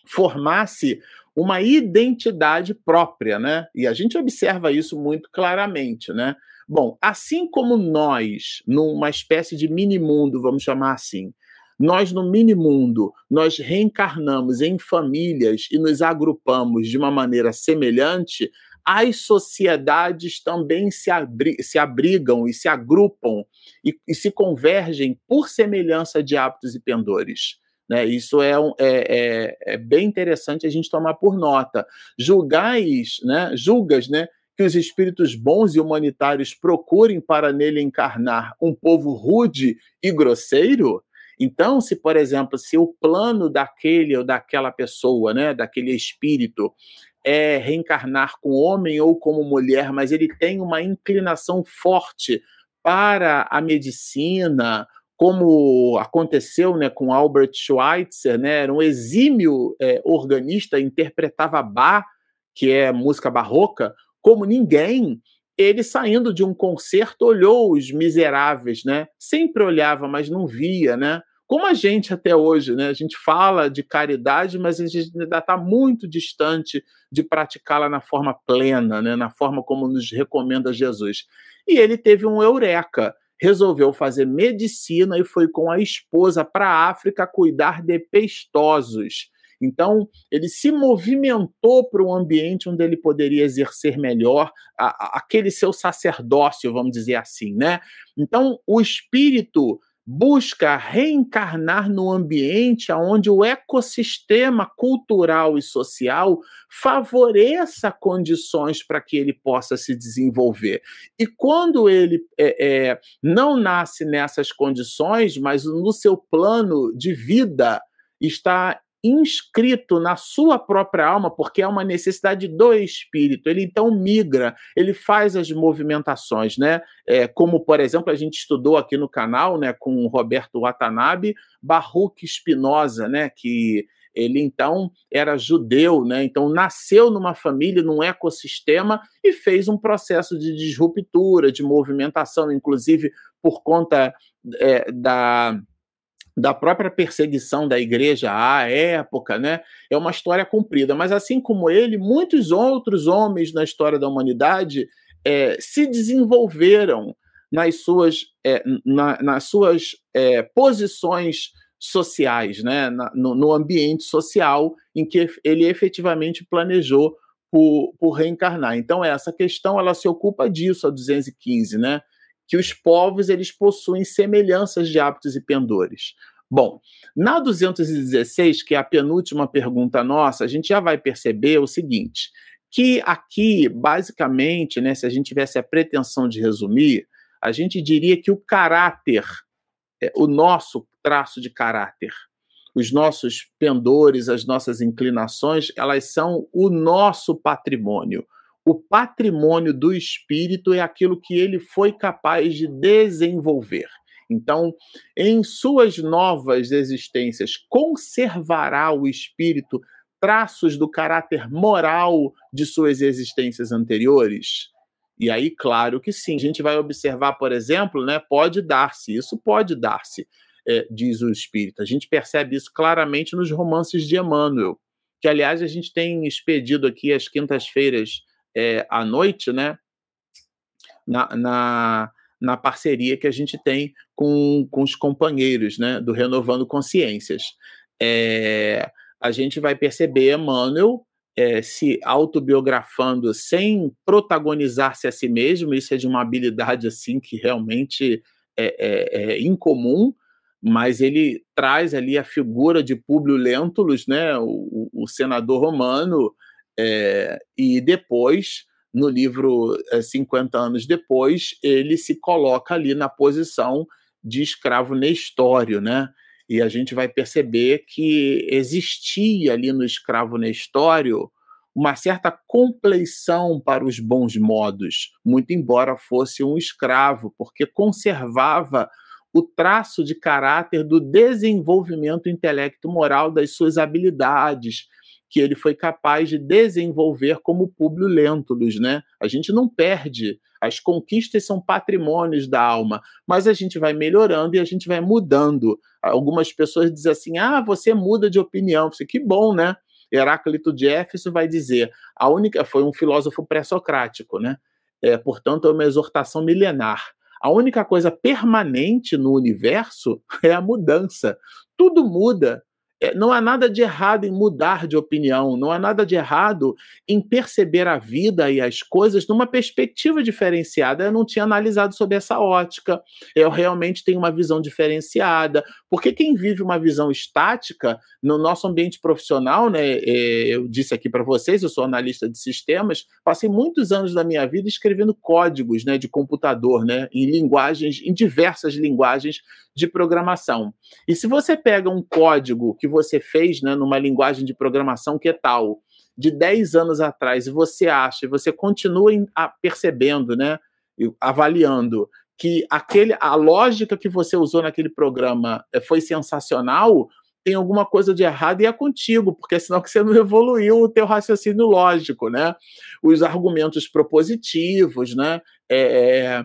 formasse uma identidade própria, né? E a gente observa isso muito claramente, né? Bom, assim como nós, numa espécie de mini mundo, vamos chamar assim, nós no mini-mundo, nós reencarnamos em famílias e nos agrupamos de uma maneira semelhante, as sociedades também se, abri se abrigam e se agrupam e, e, se convergem por semelhança de hábitos e pendores. Né? Isso é, é, é, é, bem interessante a gente tomar por nota. Julgais, né? julgas né? que os espíritos bons e humanitários procurem para nele encarnar um povo rude e grosseiro? Então, se, por exemplo, se o plano daquele ou daquela pessoa, né, daquele espírito, é reencarnar com homem ou como mulher, mas ele tem uma inclinação forte para a medicina, como aconteceu né, com Albert Schweitzer, né, era um exímio é, organista, interpretava Bach, que é música barroca, como ninguém, ele saindo de um concerto olhou os miseráveis, né? Sempre olhava, mas não via, né? Como a gente até hoje, né? A gente fala de caridade, mas a gente ainda está muito distante de praticá-la na forma plena, né? Na forma como nos recomenda Jesus. E ele teve um eureka resolveu fazer medicina e foi com a esposa para a África cuidar de pestosos. Então, ele se movimentou para um ambiente onde ele poderia exercer melhor a, a, aquele seu sacerdócio, vamos dizer assim, né? Então, o espírito busca reencarnar no ambiente onde o ecossistema cultural e social favoreça condições para que ele possa se desenvolver. E quando ele é, é, não nasce nessas condições, mas no seu plano de vida está inscrito na sua própria alma, porque é uma necessidade do espírito. Ele então migra, ele faz as movimentações, né? É, como, por exemplo, a gente estudou aqui no canal, né, com o Roberto Watanabe, Baruch Spinoza, né, que ele então era judeu, né? Então nasceu numa família, num ecossistema e fez um processo de disruptura, de movimentação, inclusive por conta é, da da própria perseguição da igreja à época, né? É uma história comprida. Mas assim como ele, muitos outros homens na história da humanidade é, se desenvolveram nas suas, é, na, nas suas é, posições sociais, né? Na, no, no, ambiente social em que ele efetivamente planejou por, por reencarnar. Então essa questão ela se ocupa disso a 215, né? Que os povos eles possuem semelhanças de hábitos e pendores. Bom, na 216, que é a penúltima pergunta nossa, a gente já vai perceber o seguinte, que aqui, basicamente, né, se a gente tivesse a pretensão de resumir, a gente diria que o caráter, é, o nosso traço de caráter, os nossos pendores, as nossas inclinações, elas são o nosso patrimônio. O patrimônio do espírito é aquilo que ele foi capaz de desenvolver. Então, em suas novas existências, conservará o espírito traços do caráter moral de suas existências anteriores? E aí, claro que sim. A gente vai observar, por exemplo, né, pode dar-se, isso pode dar-se, é, diz o espírito. A gente percebe isso claramente nos romances de Emmanuel, que, aliás, a gente tem expedido aqui às quintas-feiras é, à noite, né? Na, na, na, parceria que a gente tem com, com os companheiros né, do Renovando Consciências. É, a gente vai perceber Emmanuel é, se autobiografando sem protagonizar-se a si mesmo, isso é de uma habilidade assim que realmente é, é, é incomum, mas ele traz ali a figura de Públio Lentulus, né, o, o senador romano, é, e depois, no livro é, 50 anos depois, ele se coloca ali na posição de escravo nestório, né? E a gente vai perceber que existia ali no escravo Nestório uma certa compleição para os bons modos, muito embora fosse um escravo, porque conservava o traço de caráter do desenvolvimento intelecto moral das suas habilidades, que ele foi capaz de desenvolver como Públio Lentulus, né? A gente não perde, as conquistas são patrimônios da alma, mas a gente vai melhorando e a gente vai mudando. Algumas pessoas dizem assim: "Ah, você muda de opinião". Você que bom, né? Heráclito de Éfeso vai dizer: "A única foi um filósofo pré-socrático, né? É, portanto, é uma exortação milenar. A única coisa permanente no universo é a mudança. Tudo muda. É, não há nada de errado em mudar de opinião, não há nada de errado em perceber a vida e as coisas numa perspectiva diferenciada. Eu não tinha analisado sobre essa ótica, eu realmente tenho uma visão diferenciada, porque quem vive uma visão estática no nosso ambiente profissional, né, é, eu disse aqui para vocês, eu sou analista de sistemas, passei muitos anos da minha vida escrevendo códigos né, de computador, né, em linguagens, em diversas linguagens de programação. E se você pega um código que você fez né, numa linguagem de programação que é tal, de 10 anos atrás, e você acha, e você continua percebendo, né, avaliando que aquele, a lógica que você usou naquele programa eh, foi sensacional, tem alguma coisa de errado e é contigo, porque senão que você não evoluiu o teu raciocínio lógico, né? Os argumentos propositivos, né? É,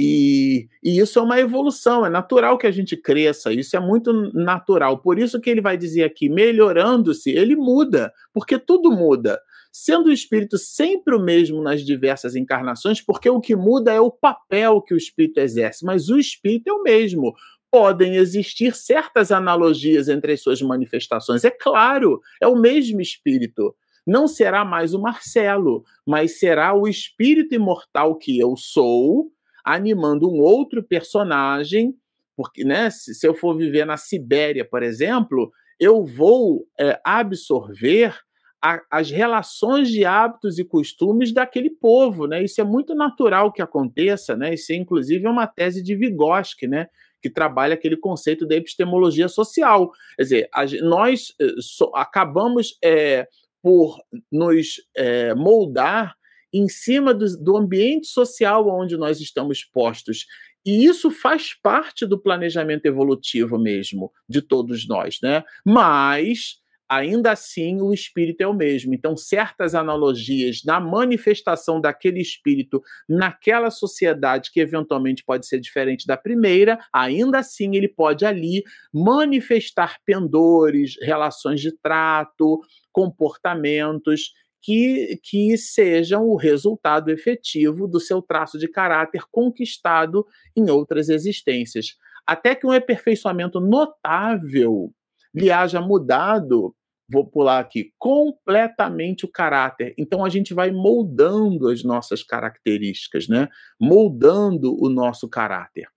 e, e, isso é uma evolução, é natural que a gente cresça, isso é muito natural. Por isso que ele vai dizer aqui, melhorando-se, ele muda, porque tudo muda. Sendo o espírito sempre o mesmo nas diversas encarnações, porque o que muda é o papel que o espírito exerce, mas o espírito é o mesmo. Podem existir certas analogias entre as suas manifestações, é claro, é o mesmo espírito não será mais o Marcelo, mas será o espírito imortal que eu sou, animando um outro personagem, porque né, se, se eu for viver na Sibéria, por exemplo, eu vou é, absorver a, as relações de hábitos e costumes daquele povo, né? Isso é muito natural que aconteça, né? Isso é, inclusive uma tese de Vygotsky, né? Que trabalha aquele conceito da epistemologia social. Quer dizer, a, nós eh, so, acabamos é, por nos é, moldar em cima do, do ambiente social onde nós estamos postos. E isso faz parte do planejamento evolutivo mesmo, de todos nós, né? Mas ainda assim o espírito é o mesmo. Então, certas analogias na manifestação daquele espírito naquela sociedade que eventualmente pode ser diferente da primeira, ainda assim ele pode ali manifestar pendores, relações de trato, comportamentos que, que sejam o resultado efetivo do seu traço de caráter conquistado em outras existências. Até que um aperfeiçoamento notável lhe haja mudado, vou pular aqui, completamente o caráter. Então a gente vai moldando as nossas características, né? Moldando o nosso caráter.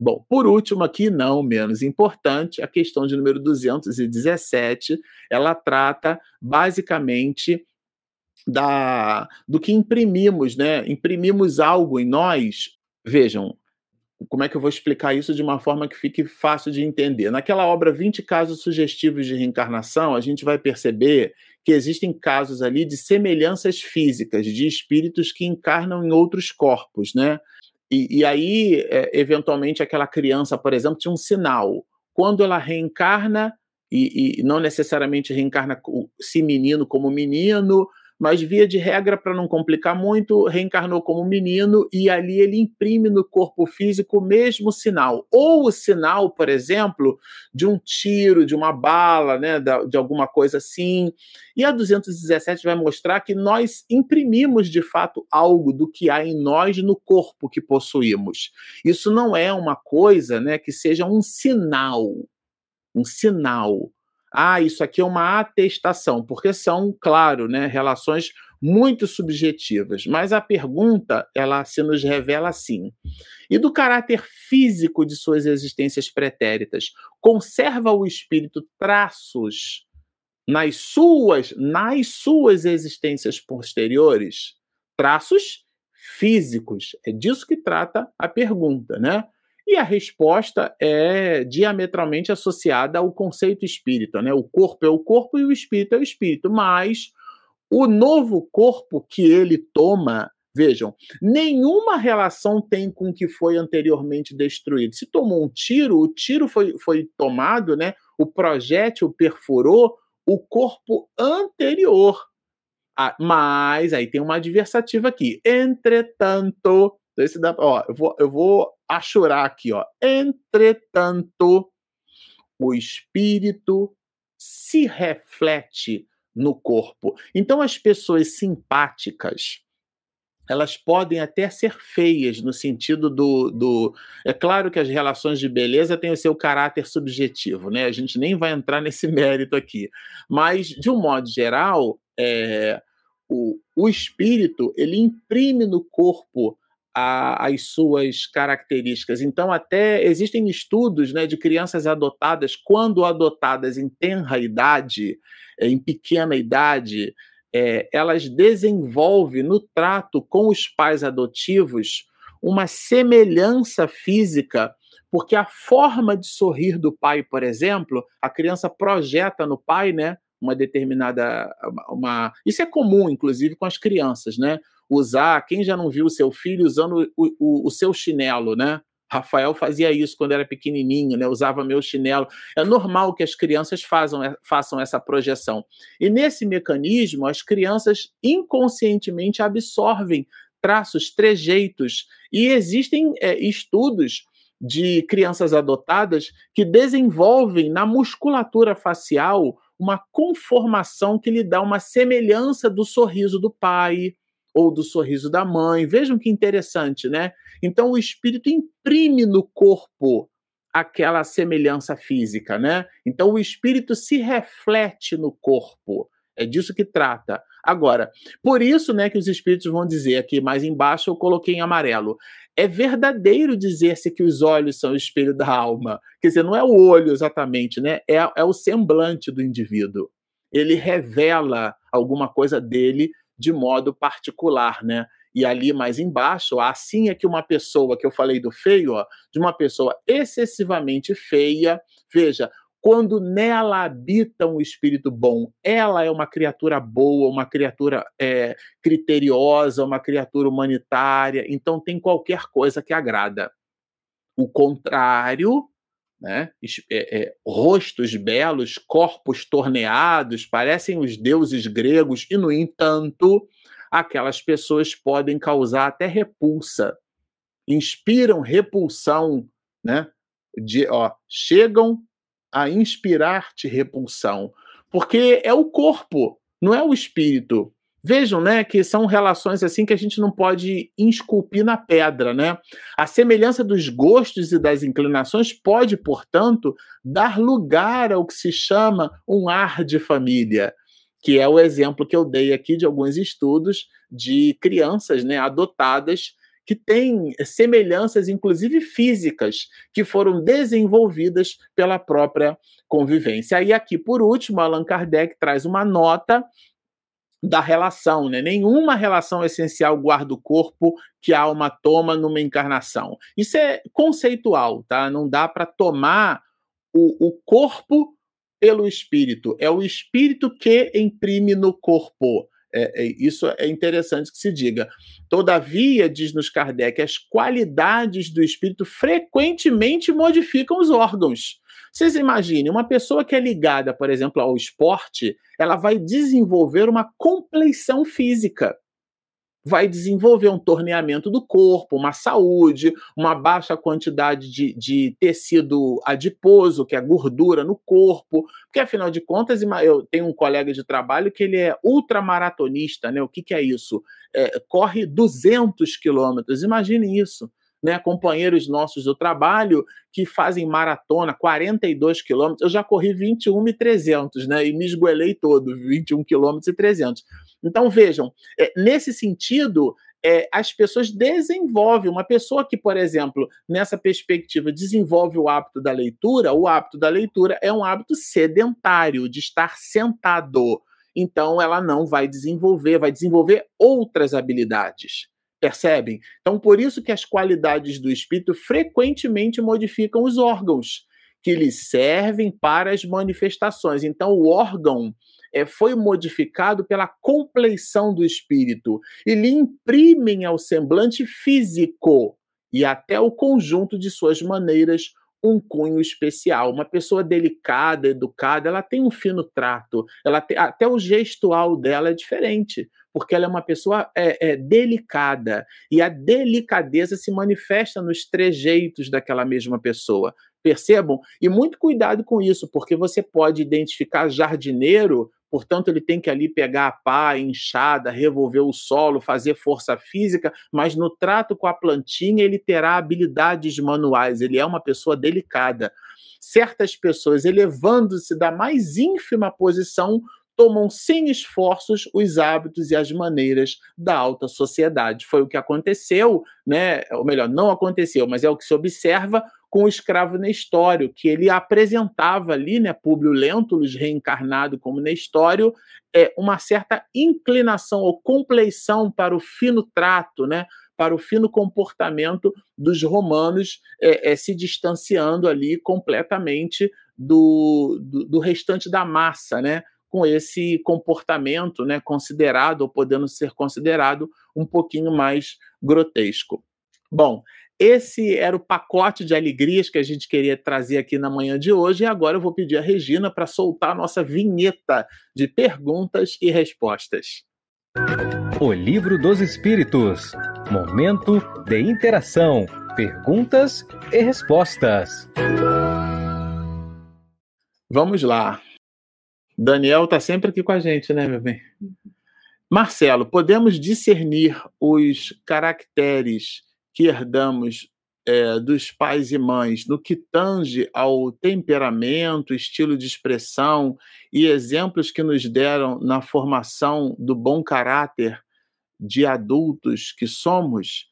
Bom, por último aqui, não menos importante, a questão de número 217, ela trata basicamente da, do que imprimimos, né? Imprimimos algo em nós. Vejam, como é que eu vou explicar isso de uma forma que fique fácil de entender? Naquela obra 20 casos sugestivos de reencarnação, a gente vai perceber que existem casos ali de semelhanças físicas, de espíritos que encarnam em outros corpos, né? E, e aí, é, eventualmente, aquela criança, por exemplo, tinha um sinal. Quando ela reencarna, e, e não necessariamente reencarna se menino como menino, mas via de regra, para não complicar muito, reencarnou como menino e ali ele imprime no corpo físico o mesmo sinal. Ou o sinal, por exemplo, de um tiro, de uma bala, né, de alguma coisa assim. E a 217 vai mostrar que nós imprimimos de fato algo do que há em nós no corpo que possuímos. Isso não é uma coisa né, que seja um sinal. Um sinal ah, isso aqui é uma atestação, porque são, claro, né, relações muito subjetivas. Mas a pergunta, ela se nos revela assim: e do caráter físico de suas existências pretéritas, conserva o espírito traços nas suas, nas suas existências posteriores? Traços físicos. É disso que trata a pergunta, né? E a resposta é diametralmente associada ao conceito espírita, né? O corpo é o corpo e o espírito é o espírito, mas o novo corpo que ele toma, vejam, nenhuma relação tem com o que foi anteriormente destruído. Se tomou um tiro, o tiro foi, foi tomado, né? O projétil perfurou o corpo anterior. Ah, mas aí tem uma adversativa aqui. Entretanto, esse dá, ó, eu vou, eu vou achurar aqui, ó. Entretanto, o espírito se reflete no corpo. Então, as pessoas simpáticas, elas podem até ser feias no sentido do, do. É claro que as relações de beleza têm o seu caráter subjetivo, né? A gente nem vai entrar nesse mérito aqui. Mas, de um modo geral, é, o, o espírito ele imprime no corpo a, as suas características. Então, até existem estudos né, de crianças adotadas, quando adotadas em tenra idade, eh, em pequena idade, é, elas desenvolvem no trato com os pais adotivos uma semelhança física, porque a forma de sorrir do pai, por exemplo, a criança projeta no pai, né? Uma determinada. Uma... Isso é comum, inclusive, com as crianças, né? Usar. Quem já não viu o seu filho usando o, o, o seu chinelo, né? Rafael fazia isso quando era pequenininho, né? Usava meu chinelo. É normal que as crianças façam, façam essa projeção. E nesse mecanismo, as crianças inconscientemente absorvem traços, trejeitos. E existem é, estudos de crianças adotadas que desenvolvem na musculatura facial uma conformação que lhe dá uma semelhança do sorriso do pai, ou do sorriso da mãe. Vejam que interessante, né? Então o espírito imprime no corpo aquela semelhança física, né? Então o espírito se reflete no corpo. É disso que trata. Agora, por isso, né, que os espíritos vão dizer aqui mais embaixo eu coloquei em amarelo. É verdadeiro dizer-se que os olhos são o espelho da alma. Quer dizer, não é o olho exatamente, né? É, é o semblante do indivíduo. Ele revela alguma coisa dele de modo particular, né? E ali mais embaixo, assim é que uma pessoa que eu falei do feio, ó, de uma pessoa excessivamente feia, veja, quando nela habita um espírito bom, ela é uma criatura boa, uma criatura é, criteriosa, uma criatura humanitária, então tem qualquer coisa que agrada. O contrário né? É, é, rostos belos, corpos torneados, parecem os deuses gregos, e, no entanto, aquelas pessoas podem causar até repulsa, inspiram repulsão, né? De, ó, chegam a inspirar-te repulsão, porque é o corpo, não é o espírito. Vejam, né, que são relações assim que a gente não pode esculpir na pedra, né? A semelhança dos gostos e das inclinações pode, portanto, dar lugar ao que se chama um ar de família, que é o exemplo que eu dei aqui de alguns estudos de crianças, né, adotadas que têm semelhanças, inclusive físicas, que foram desenvolvidas pela própria convivência. E aqui, por último, Allan Kardec traz uma nota da relação, né? Nenhuma relação essencial guarda o corpo que a alma toma numa encarnação. Isso é conceitual, tá? Não dá para tomar o, o corpo pelo espírito. É o espírito que imprime no corpo. É, é, isso é interessante que se diga. Todavia, diz-nos Kardec, as qualidades do espírito frequentemente modificam os órgãos. Vocês imaginem, uma pessoa que é ligada, por exemplo, ao esporte, ela vai desenvolver uma compleição física. Vai desenvolver um torneamento do corpo, uma saúde, uma baixa quantidade de, de tecido adiposo, que é gordura no corpo. Porque, afinal de contas, eu tenho um colega de trabalho que ele é ultramaratonista, né? O que, que é isso? É, corre 200 quilômetros. Imagine isso né, companheiros nossos do trabalho que fazem maratona, 42 quilômetros. Eu já corri 21 e 300, né, e me esgoelei todo, 21 quilômetros e 300. Então, vejam, é, nesse sentido, é, as pessoas desenvolvem. Uma pessoa que, por exemplo, nessa perspectiva, desenvolve o hábito da leitura, o hábito da leitura é um hábito sedentário, de estar sentado. Então, ela não vai desenvolver, vai desenvolver outras habilidades Percebem? Então, por isso que as qualidades do espírito frequentemente modificam os órgãos que lhes servem para as manifestações. Então, o órgão é, foi modificado pela compleição do espírito e lhe imprimem ao semblante físico e até o conjunto de suas maneiras um cunho especial. Uma pessoa delicada, educada, ela tem um fino trato, ela tem, até o gestual dela é diferente, porque ela é uma pessoa é, é, delicada. E a delicadeza se manifesta nos trejeitos daquela mesma pessoa. Percebam? E muito cuidado com isso, porque você pode identificar jardineiro portanto, ele tem que ali pegar a pá, enxada, revolver o solo, fazer força física, mas no trato com a plantinha ele terá habilidades manuais, ele é uma pessoa delicada. Certas pessoas, elevando-se da mais ínfima posição, tomam sem esforços os hábitos e as maneiras da alta sociedade. Foi o que aconteceu, né? Ou melhor, não aconteceu, mas é o que se observa com o escravo Nestório, que ele apresentava ali, né, Públio Lentulus reencarnado como Nestório, é, uma certa inclinação ou compleição para o fino trato, né, para o fino comportamento dos romanos, é, é, se distanciando ali completamente do, do, do, restante da massa, né, com esse comportamento né, considerado, ou podendo ser considerado, um pouquinho mais grotesco. Bom, esse era o pacote de alegrias que a gente queria trazer aqui na manhã de hoje. E agora eu vou pedir a Regina para soltar a nossa vinheta de perguntas e respostas. O Livro dos Espíritos Momento de interação, perguntas e respostas. Vamos lá. Daniel está sempre aqui com a gente, né, meu bem? Marcelo, podemos discernir os caracteres que herdamos é, dos pais e mães no que tange ao temperamento, estilo de expressão e exemplos que nos deram na formação do bom caráter de adultos que somos?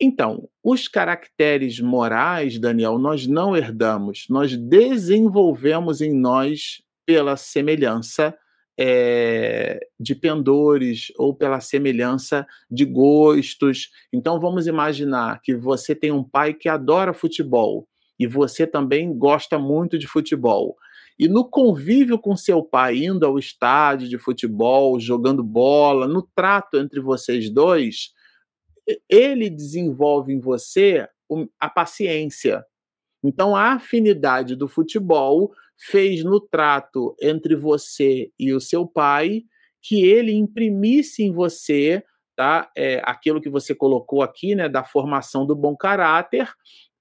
Então, os caracteres morais, Daniel, nós não herdamos, nós desenvolvemos em nós pela semelhança é, de pendores ou pela semelhança de gostos. Então vamos imaginar que você tem um pai que adora futebol e você também gosta muito de futebol. E no convívio com seu pai, indo ao estádio de futebol, jogando bola, no trato entre vocês dois, ele desenvolve em você a paciência. Então, a afinidade do futebol fez no trato entre você e o seu pai que ele imprimisse em você tá, é, aquilo que você colocou aqui, né, da formação do bom caráter,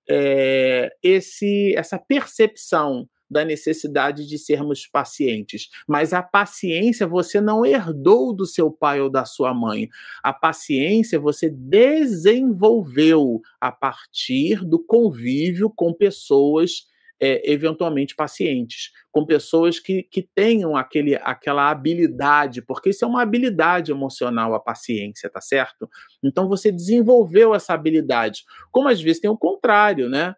é, esse, essa percepção da necessidade de sermos pacientes. Mas a paciência você não herdou do seu pai ou da sua mãe. A paciência você desenvolveu a partir do convívio com pessoas é, eventualmente pacientes, com pessoas que, que tenham aquele, aquela habilidade, porque isso é uma habilidade emocional, a paciência, tá certo? Então você desenvolveu essa habilidade. Como às vezes tem o contrário, né?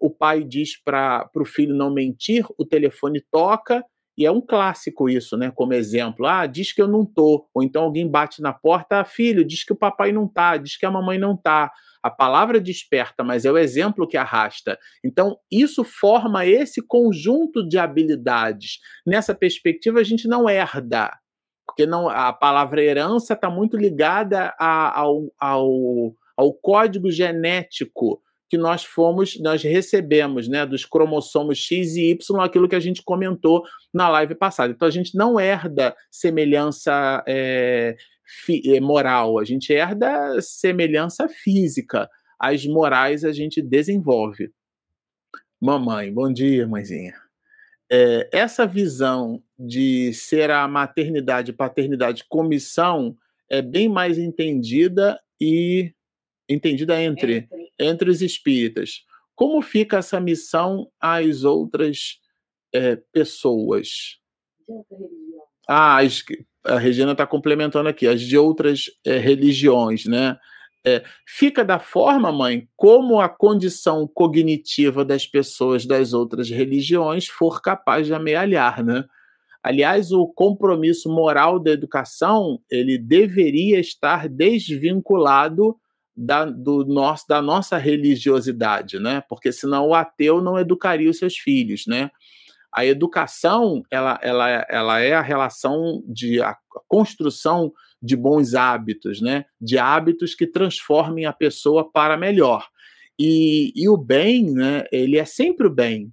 O pai diz para o filho não mentir, o telefone toca, e é um clássico isso, né? Como exemplo. Ah, diz que eu não tô. Ou então alguém bate na porta, ah, filho, diz que o papai não tá, diz que a mamãe não tá. A palavra desperta, mas é o exemplo que arrasta. Então, isso forma esse conjunto de habilidades. Nessa perspectiva, a gente não herda, porque não a palavra herança está muito ligada a, ao, ao, ao código genético que nós fomos, nós recebemos, né, dos cromossomos X e Y, aquilo que a gente comentou na live passada. Então a gente não herda semelhança é, moral, a gente herda semelhança física. As morais a gente desenvolve. Mamãe, bom dia, mãezinha. É, essa visão de ser a maternidade e paternidade comissão é bem mais entendida e entendida entre, entre, entre os espíritas. Como fica essa missão às outras é, pessoas? Ah, a Regina está complementando aqui, as de outras é, religiões, né? É, fica da forma, mãe, como a condição cognitiva das pessoas das outras religiões for capaz de amealhar, né? Aliás, o compromisso moral da educação ele deveria estar desvinculado da, do nosso, da nossa religiosidade, né? Porque senão o ateu não educaria os seus filhos, né? A educação ela, ela, ela é a relação de a construção de bons hábitos, né? De hábitos que transformem a pessoa para melhor. E, e o bem, né? Ele é sempre o bem.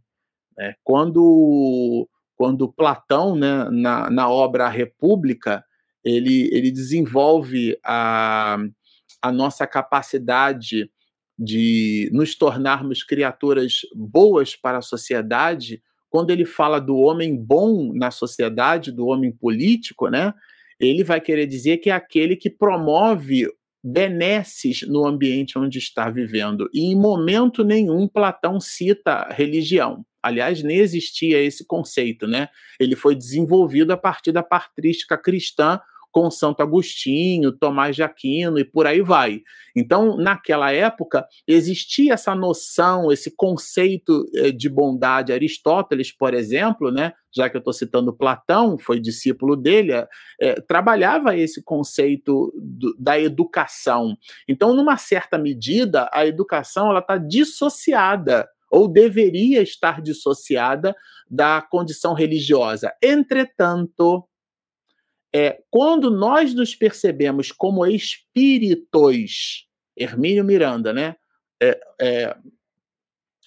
Né? Quando quando Platão, né, na, na obra República, ele, ele desenvolve a, a nossa capacidade de nos tornarmos criaturas boas para a sociedade, quando ele fala do homem bom na sociedade, do homem político, né? Ele vai querer dizer que é aquele que promove benesses no ambiente onde está vivendo. E em momento nenhum Platão cita religião. Aliás, nem existia esse conceito, né? Ele foi desenvolvido a partir da patrística cristã com Santo Agostinho, Tomás de Aquino e por aí vai. Então, naquela época, existia essa noção, esse conceito eh, de bondade. Aristóteles, por exemplo, né, já que eu estou citando Platão, foi discípulo dele, é, trabalhava esse conceito do, da educação. Então, numa certa medida, a educação está dissociada ou deveria estar dissociada da condição religiosa. Entretanto, é, quando nós nos percebemos como espíritos, Hermínio Miranda, né? É, é,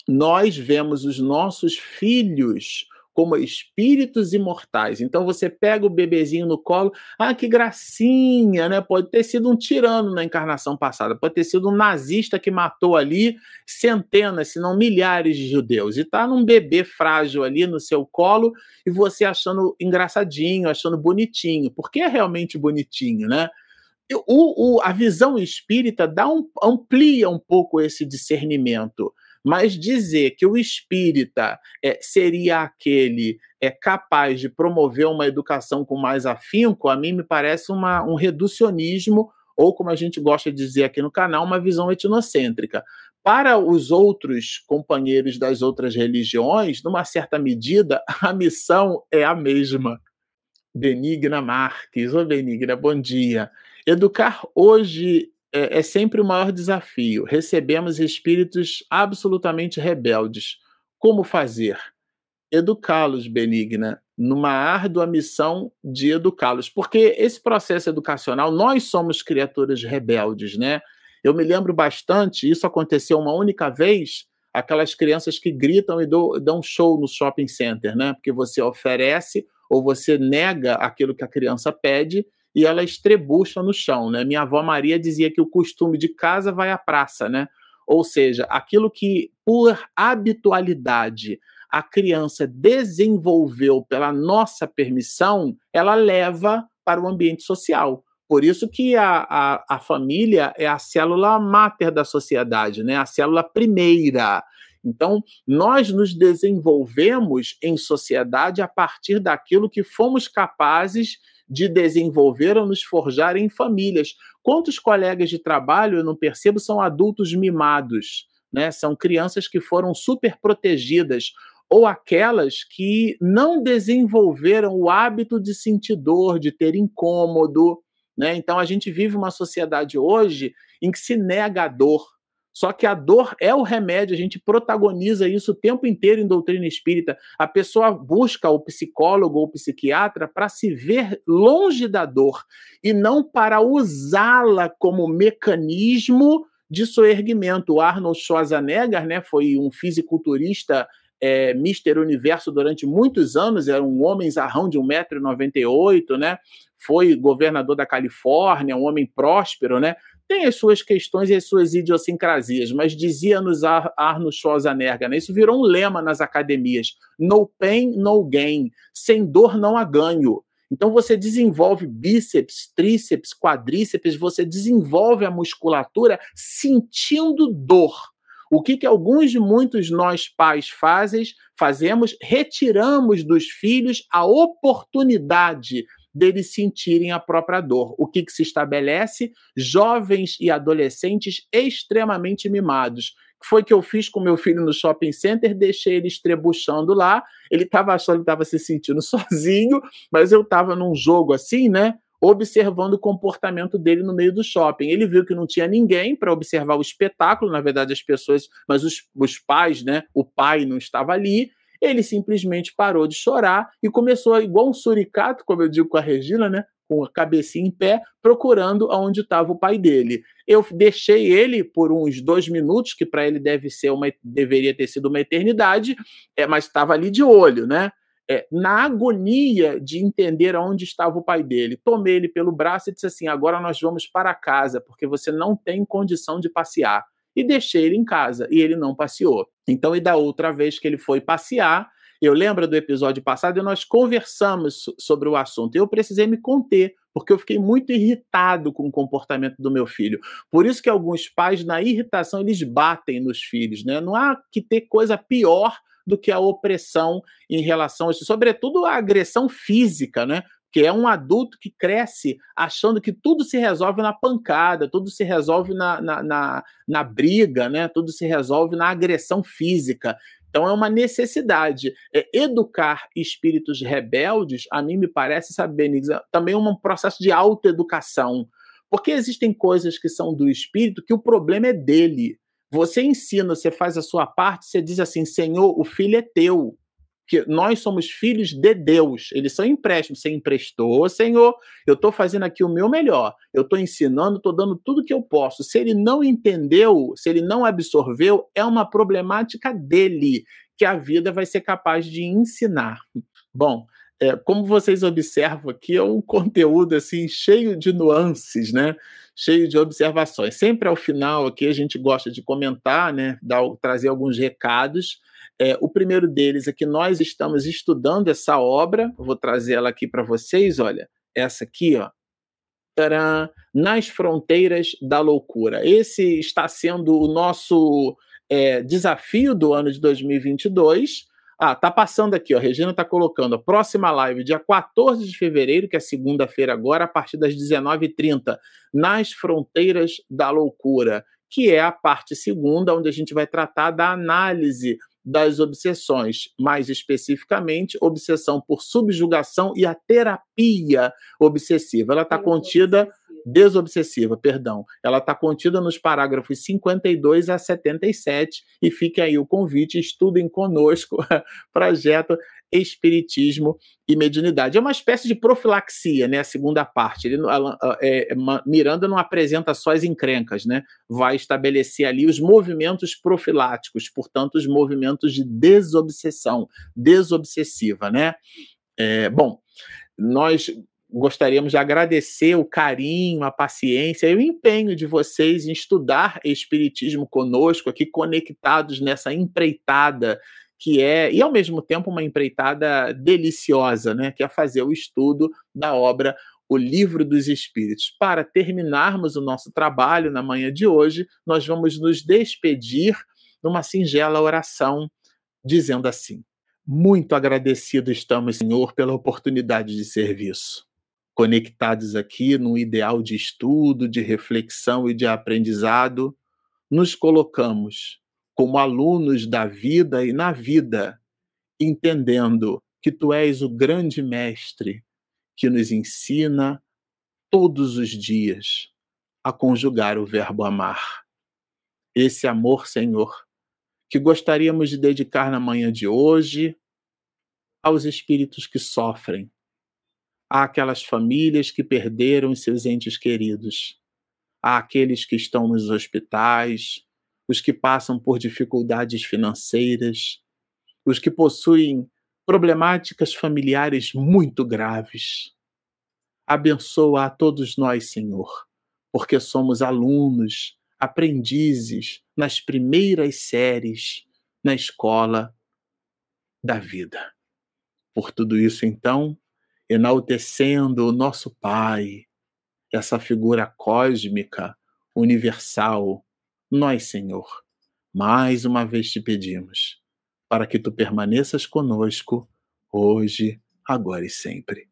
nós vemos os nossos filhos como espíritos imortais. Então você pega o bebezinho no colo, ah, que gracinha, né? Pode ter sido um tirano na encarnação passada, pode ter sido um nazista que matou ali centenas, se não milhares de judeus. E tá num bebê frágil ali no seu colo e você achando engraçadinho, achando bonitinho, porque é realmente bonitinho, né? O, o, a visão espírita dá um, amplia um pouco esse discernimento. Mas dizer que o espírita é, seria aquele é capaz de promover uma educação com mais afinco, a mim me parece uma, um reducionismo, ou como a gente gosta de dizer aqui no canal, uma visão etnocêntrica. Para os outros companheiros das outras religiões, numa certa medida, a missão é a mesma. Benigna Marques, ô Benigna, bom dia. Educar hoje é, é sempre o maior desafio. Recebemos espíritos absolutamente rebeldes. Como fazer? Educá-los, Benigna, numa árdua missão de educá-los. Porque esse processo educacional, nós somos criaturas rebeldes, né? Eu me lembro bastante, isso aconteceu uma única vez, aquelas crianças que gritam e dão show no shopping center, né? Porque você oferece ou você nega aquilo que a criança pede e ela estrebucha no chão, né? Minha avó Maria dizia que o costume de casa vai à praça, né? Ou seja, aquilo que por habitualidade a criança desenvolveu pela nossa permissão, ela leva para o ambiente social. Por isso que a, a, a família é a célula máter da sociedade, né? a célula primeira. Então, nós nos desenvolvemos em sociedade a partir daquilo que fomos capazes de desenvolver ou nos forjar em famílias. Quantos colegas de trabalho, eu não percebo, são adultos mimados, né? São crianças que foram super protegidas ou aquelas que não desenvolveram o hábito de sentir dor, de ter incômodo, né? Então a gente vive uma sociedade hoje em que se nega a dor, só que a dor é o remédio, a gente protagoniza isso o tempo inteiro em doutrina espírita. A pessoa busca o psicólogo ou o psiquiatra para se ver longe da dor e não para usá-la como mecanismo de soerguimento. O Arnold Schwarzenegger né, foi um fisiculturista é, Mister Universo durante muitos anos, era um homem zarrão de 1,98m, né? Foi governador da Califórnia, um homem próspero, né? Tem as suas questões e as suas idiosincrasias, mas dizia-nos Arno Schwarzenegger, né? isso virou um lema nas academias: no pain, no gain. Sem dor não há ganho. Então você desenvolve bíceps, tríceps, quadríceps, você desenvolve a musculatura sentindo dor. O que, que alguns de muitos nós pais fazem, fazemos? Retiramos dos filhos a oportunidade deles sentirem a própria dor. O que, que se estabelece? Jovens e adolescentes extremamente mimados. Foi que eu fiz com meu filho no shopping center, deixei ele estrebuchando lá. Ele estava achando que estava se sentindo sozinho, mas eu estava num jogo assim, né? observando o comportamento dele no meio do shopping. Ele viu que não tinha ninguém para observar o espetáculo, na verdade as pessoas, mas os, os pais, né? O pai não estava ali. Ele simplesmente parou de chorar e começou, igual um suricato, como eu digo com a Regina, né? com a cabecinha em pé, procurando aonde estava o pai dele. Eu deixei ele por uns dois minutos, que para ele deve ser uma, deveria ter sido uma eternidade, é, mas estava ali de olho, né? é, na agonia de entender aonde estava o pai dele. Tomei ele pelo braço e disse assim: agora nós vamos para casa, porque você não tem condição de passear. E deixei ele em casa, e ele não passeou. Então, e da outra vez que ele foi passear, eu lembro do episódio passado e nós conversamos sobre o assunto. Eu precisei me conter, porque eu fiquei muito irritado com o comportamento do meu filho. Por isso que alguns pais, na irritação, eles batem nos filhos, né? Não há que ter coisa pior do que a opressão em relação a isso, sobretudo a agressão física, né? Que é um adulto que cresce achando que tudo se resolve na pancada, tudo se resolve na, na, na, na, briga, né? tudo se resolve na agressão física. Então é uma necessidade. É, educar espíritos rebeldes, a mim me parece, sabe, Benítez, também um processo de autoeducação. Porque existem coisas que são do espírito que o problema é dele. Você ensina, você faz a sua parte, você diz assim: Senhor, o filho é teu. Que nós somos filhos de Deus, eles são empréstimos. Você emprestou, Senhor, eu estou fazendo aqui o meu melhor, eu estou ensinando, estou dando tudo que eu posso. Se ele não entendeu, se ele não absorveu, é uma problemática dele, que a vida vai ser capaz de ensinar. Bom, é, como vocês observam aqui, é um conteúdo assim cheio de nuances, né? Cheio de observações. Sempre ao final aqui a gente gosta de comentar, né? Dar, trazer alguns recados. É, o primeiro deles é que nós estamos estudando essa obra. vou trazer ela aqui para vocês. Olha, essa aqui, ó. Tcharam, Nas fronteiras da loucura. Esse está sendo o nosso é, desafio do ano de 2022 ah, tá passando aqui, ó. A Regina tá colocando a próxima live, dia 14 de fevereiro, que é segunda-feira agora, a partir das 19h30, nas Fronteiras da Loucura, que é a parte segunda, onde a gente vai tratar da análise das obsessões, mais especificamente, obsessão por subjugação e a terapia obsessiva. Ela está contida desobsessiva, perdão. Ela está contida nos parágrafos 52 a 77 e fica aí o convite, estudem conosco, projeto Espiritismo e Mediunidade. É uma espécie de profilaxia, né? A segunda parte. Ele, é, Miranda não apresenta só as encrencas, né? Vai estabelecer ali os movimentos profiláticos, portanto, os movimentos de desobsessão, desobsessiva, né? É, bom, nós gostaríamos de agradecer o carinho, a paciência e o empenho de vocês em estudar Espiritismo conosco, aqui conectados nessa empreitada que é, e ao mesmo tempo uma empreitada deliciosa, né, que é fazer o estudo da obra O Livro dos Espíritos. Para terminarmos o nosso trabalho na manhã de hoje, nós vamos nos despedir numa singela oração, dizendo assim: Muito agradecido estamos, Senhor, pela oportunidade de serviço conectados aqui num ideal de estudo, de reflexão e de aprendizado, nos colocamos como alunos da vida e na vida, entendendo que tu és o grande mestre que nos ensina todos os dias a conjugar o verbo amar. Esse amor, Senhor, que gostaríamos de dedicar na manhã de hoje aos espíritos que sofrem, àquelas famílias que perderam seus entes queridos, àqueles que estão nos hospitais, os que passam por dificuldades financeiras, os que possuem problemáticas familiares muito graves. Abençoa a todos nós, Senhor, porque somos alunos, aprendizes nas primeiras séries na escola da vida. Por tudo isso, então, enaltecendo o nosso Pai, essa figura cósmica, universal, nós, Senhor, mais uma vez te pedimos, para que tu permaneças conosco, hoje, agora e sempre.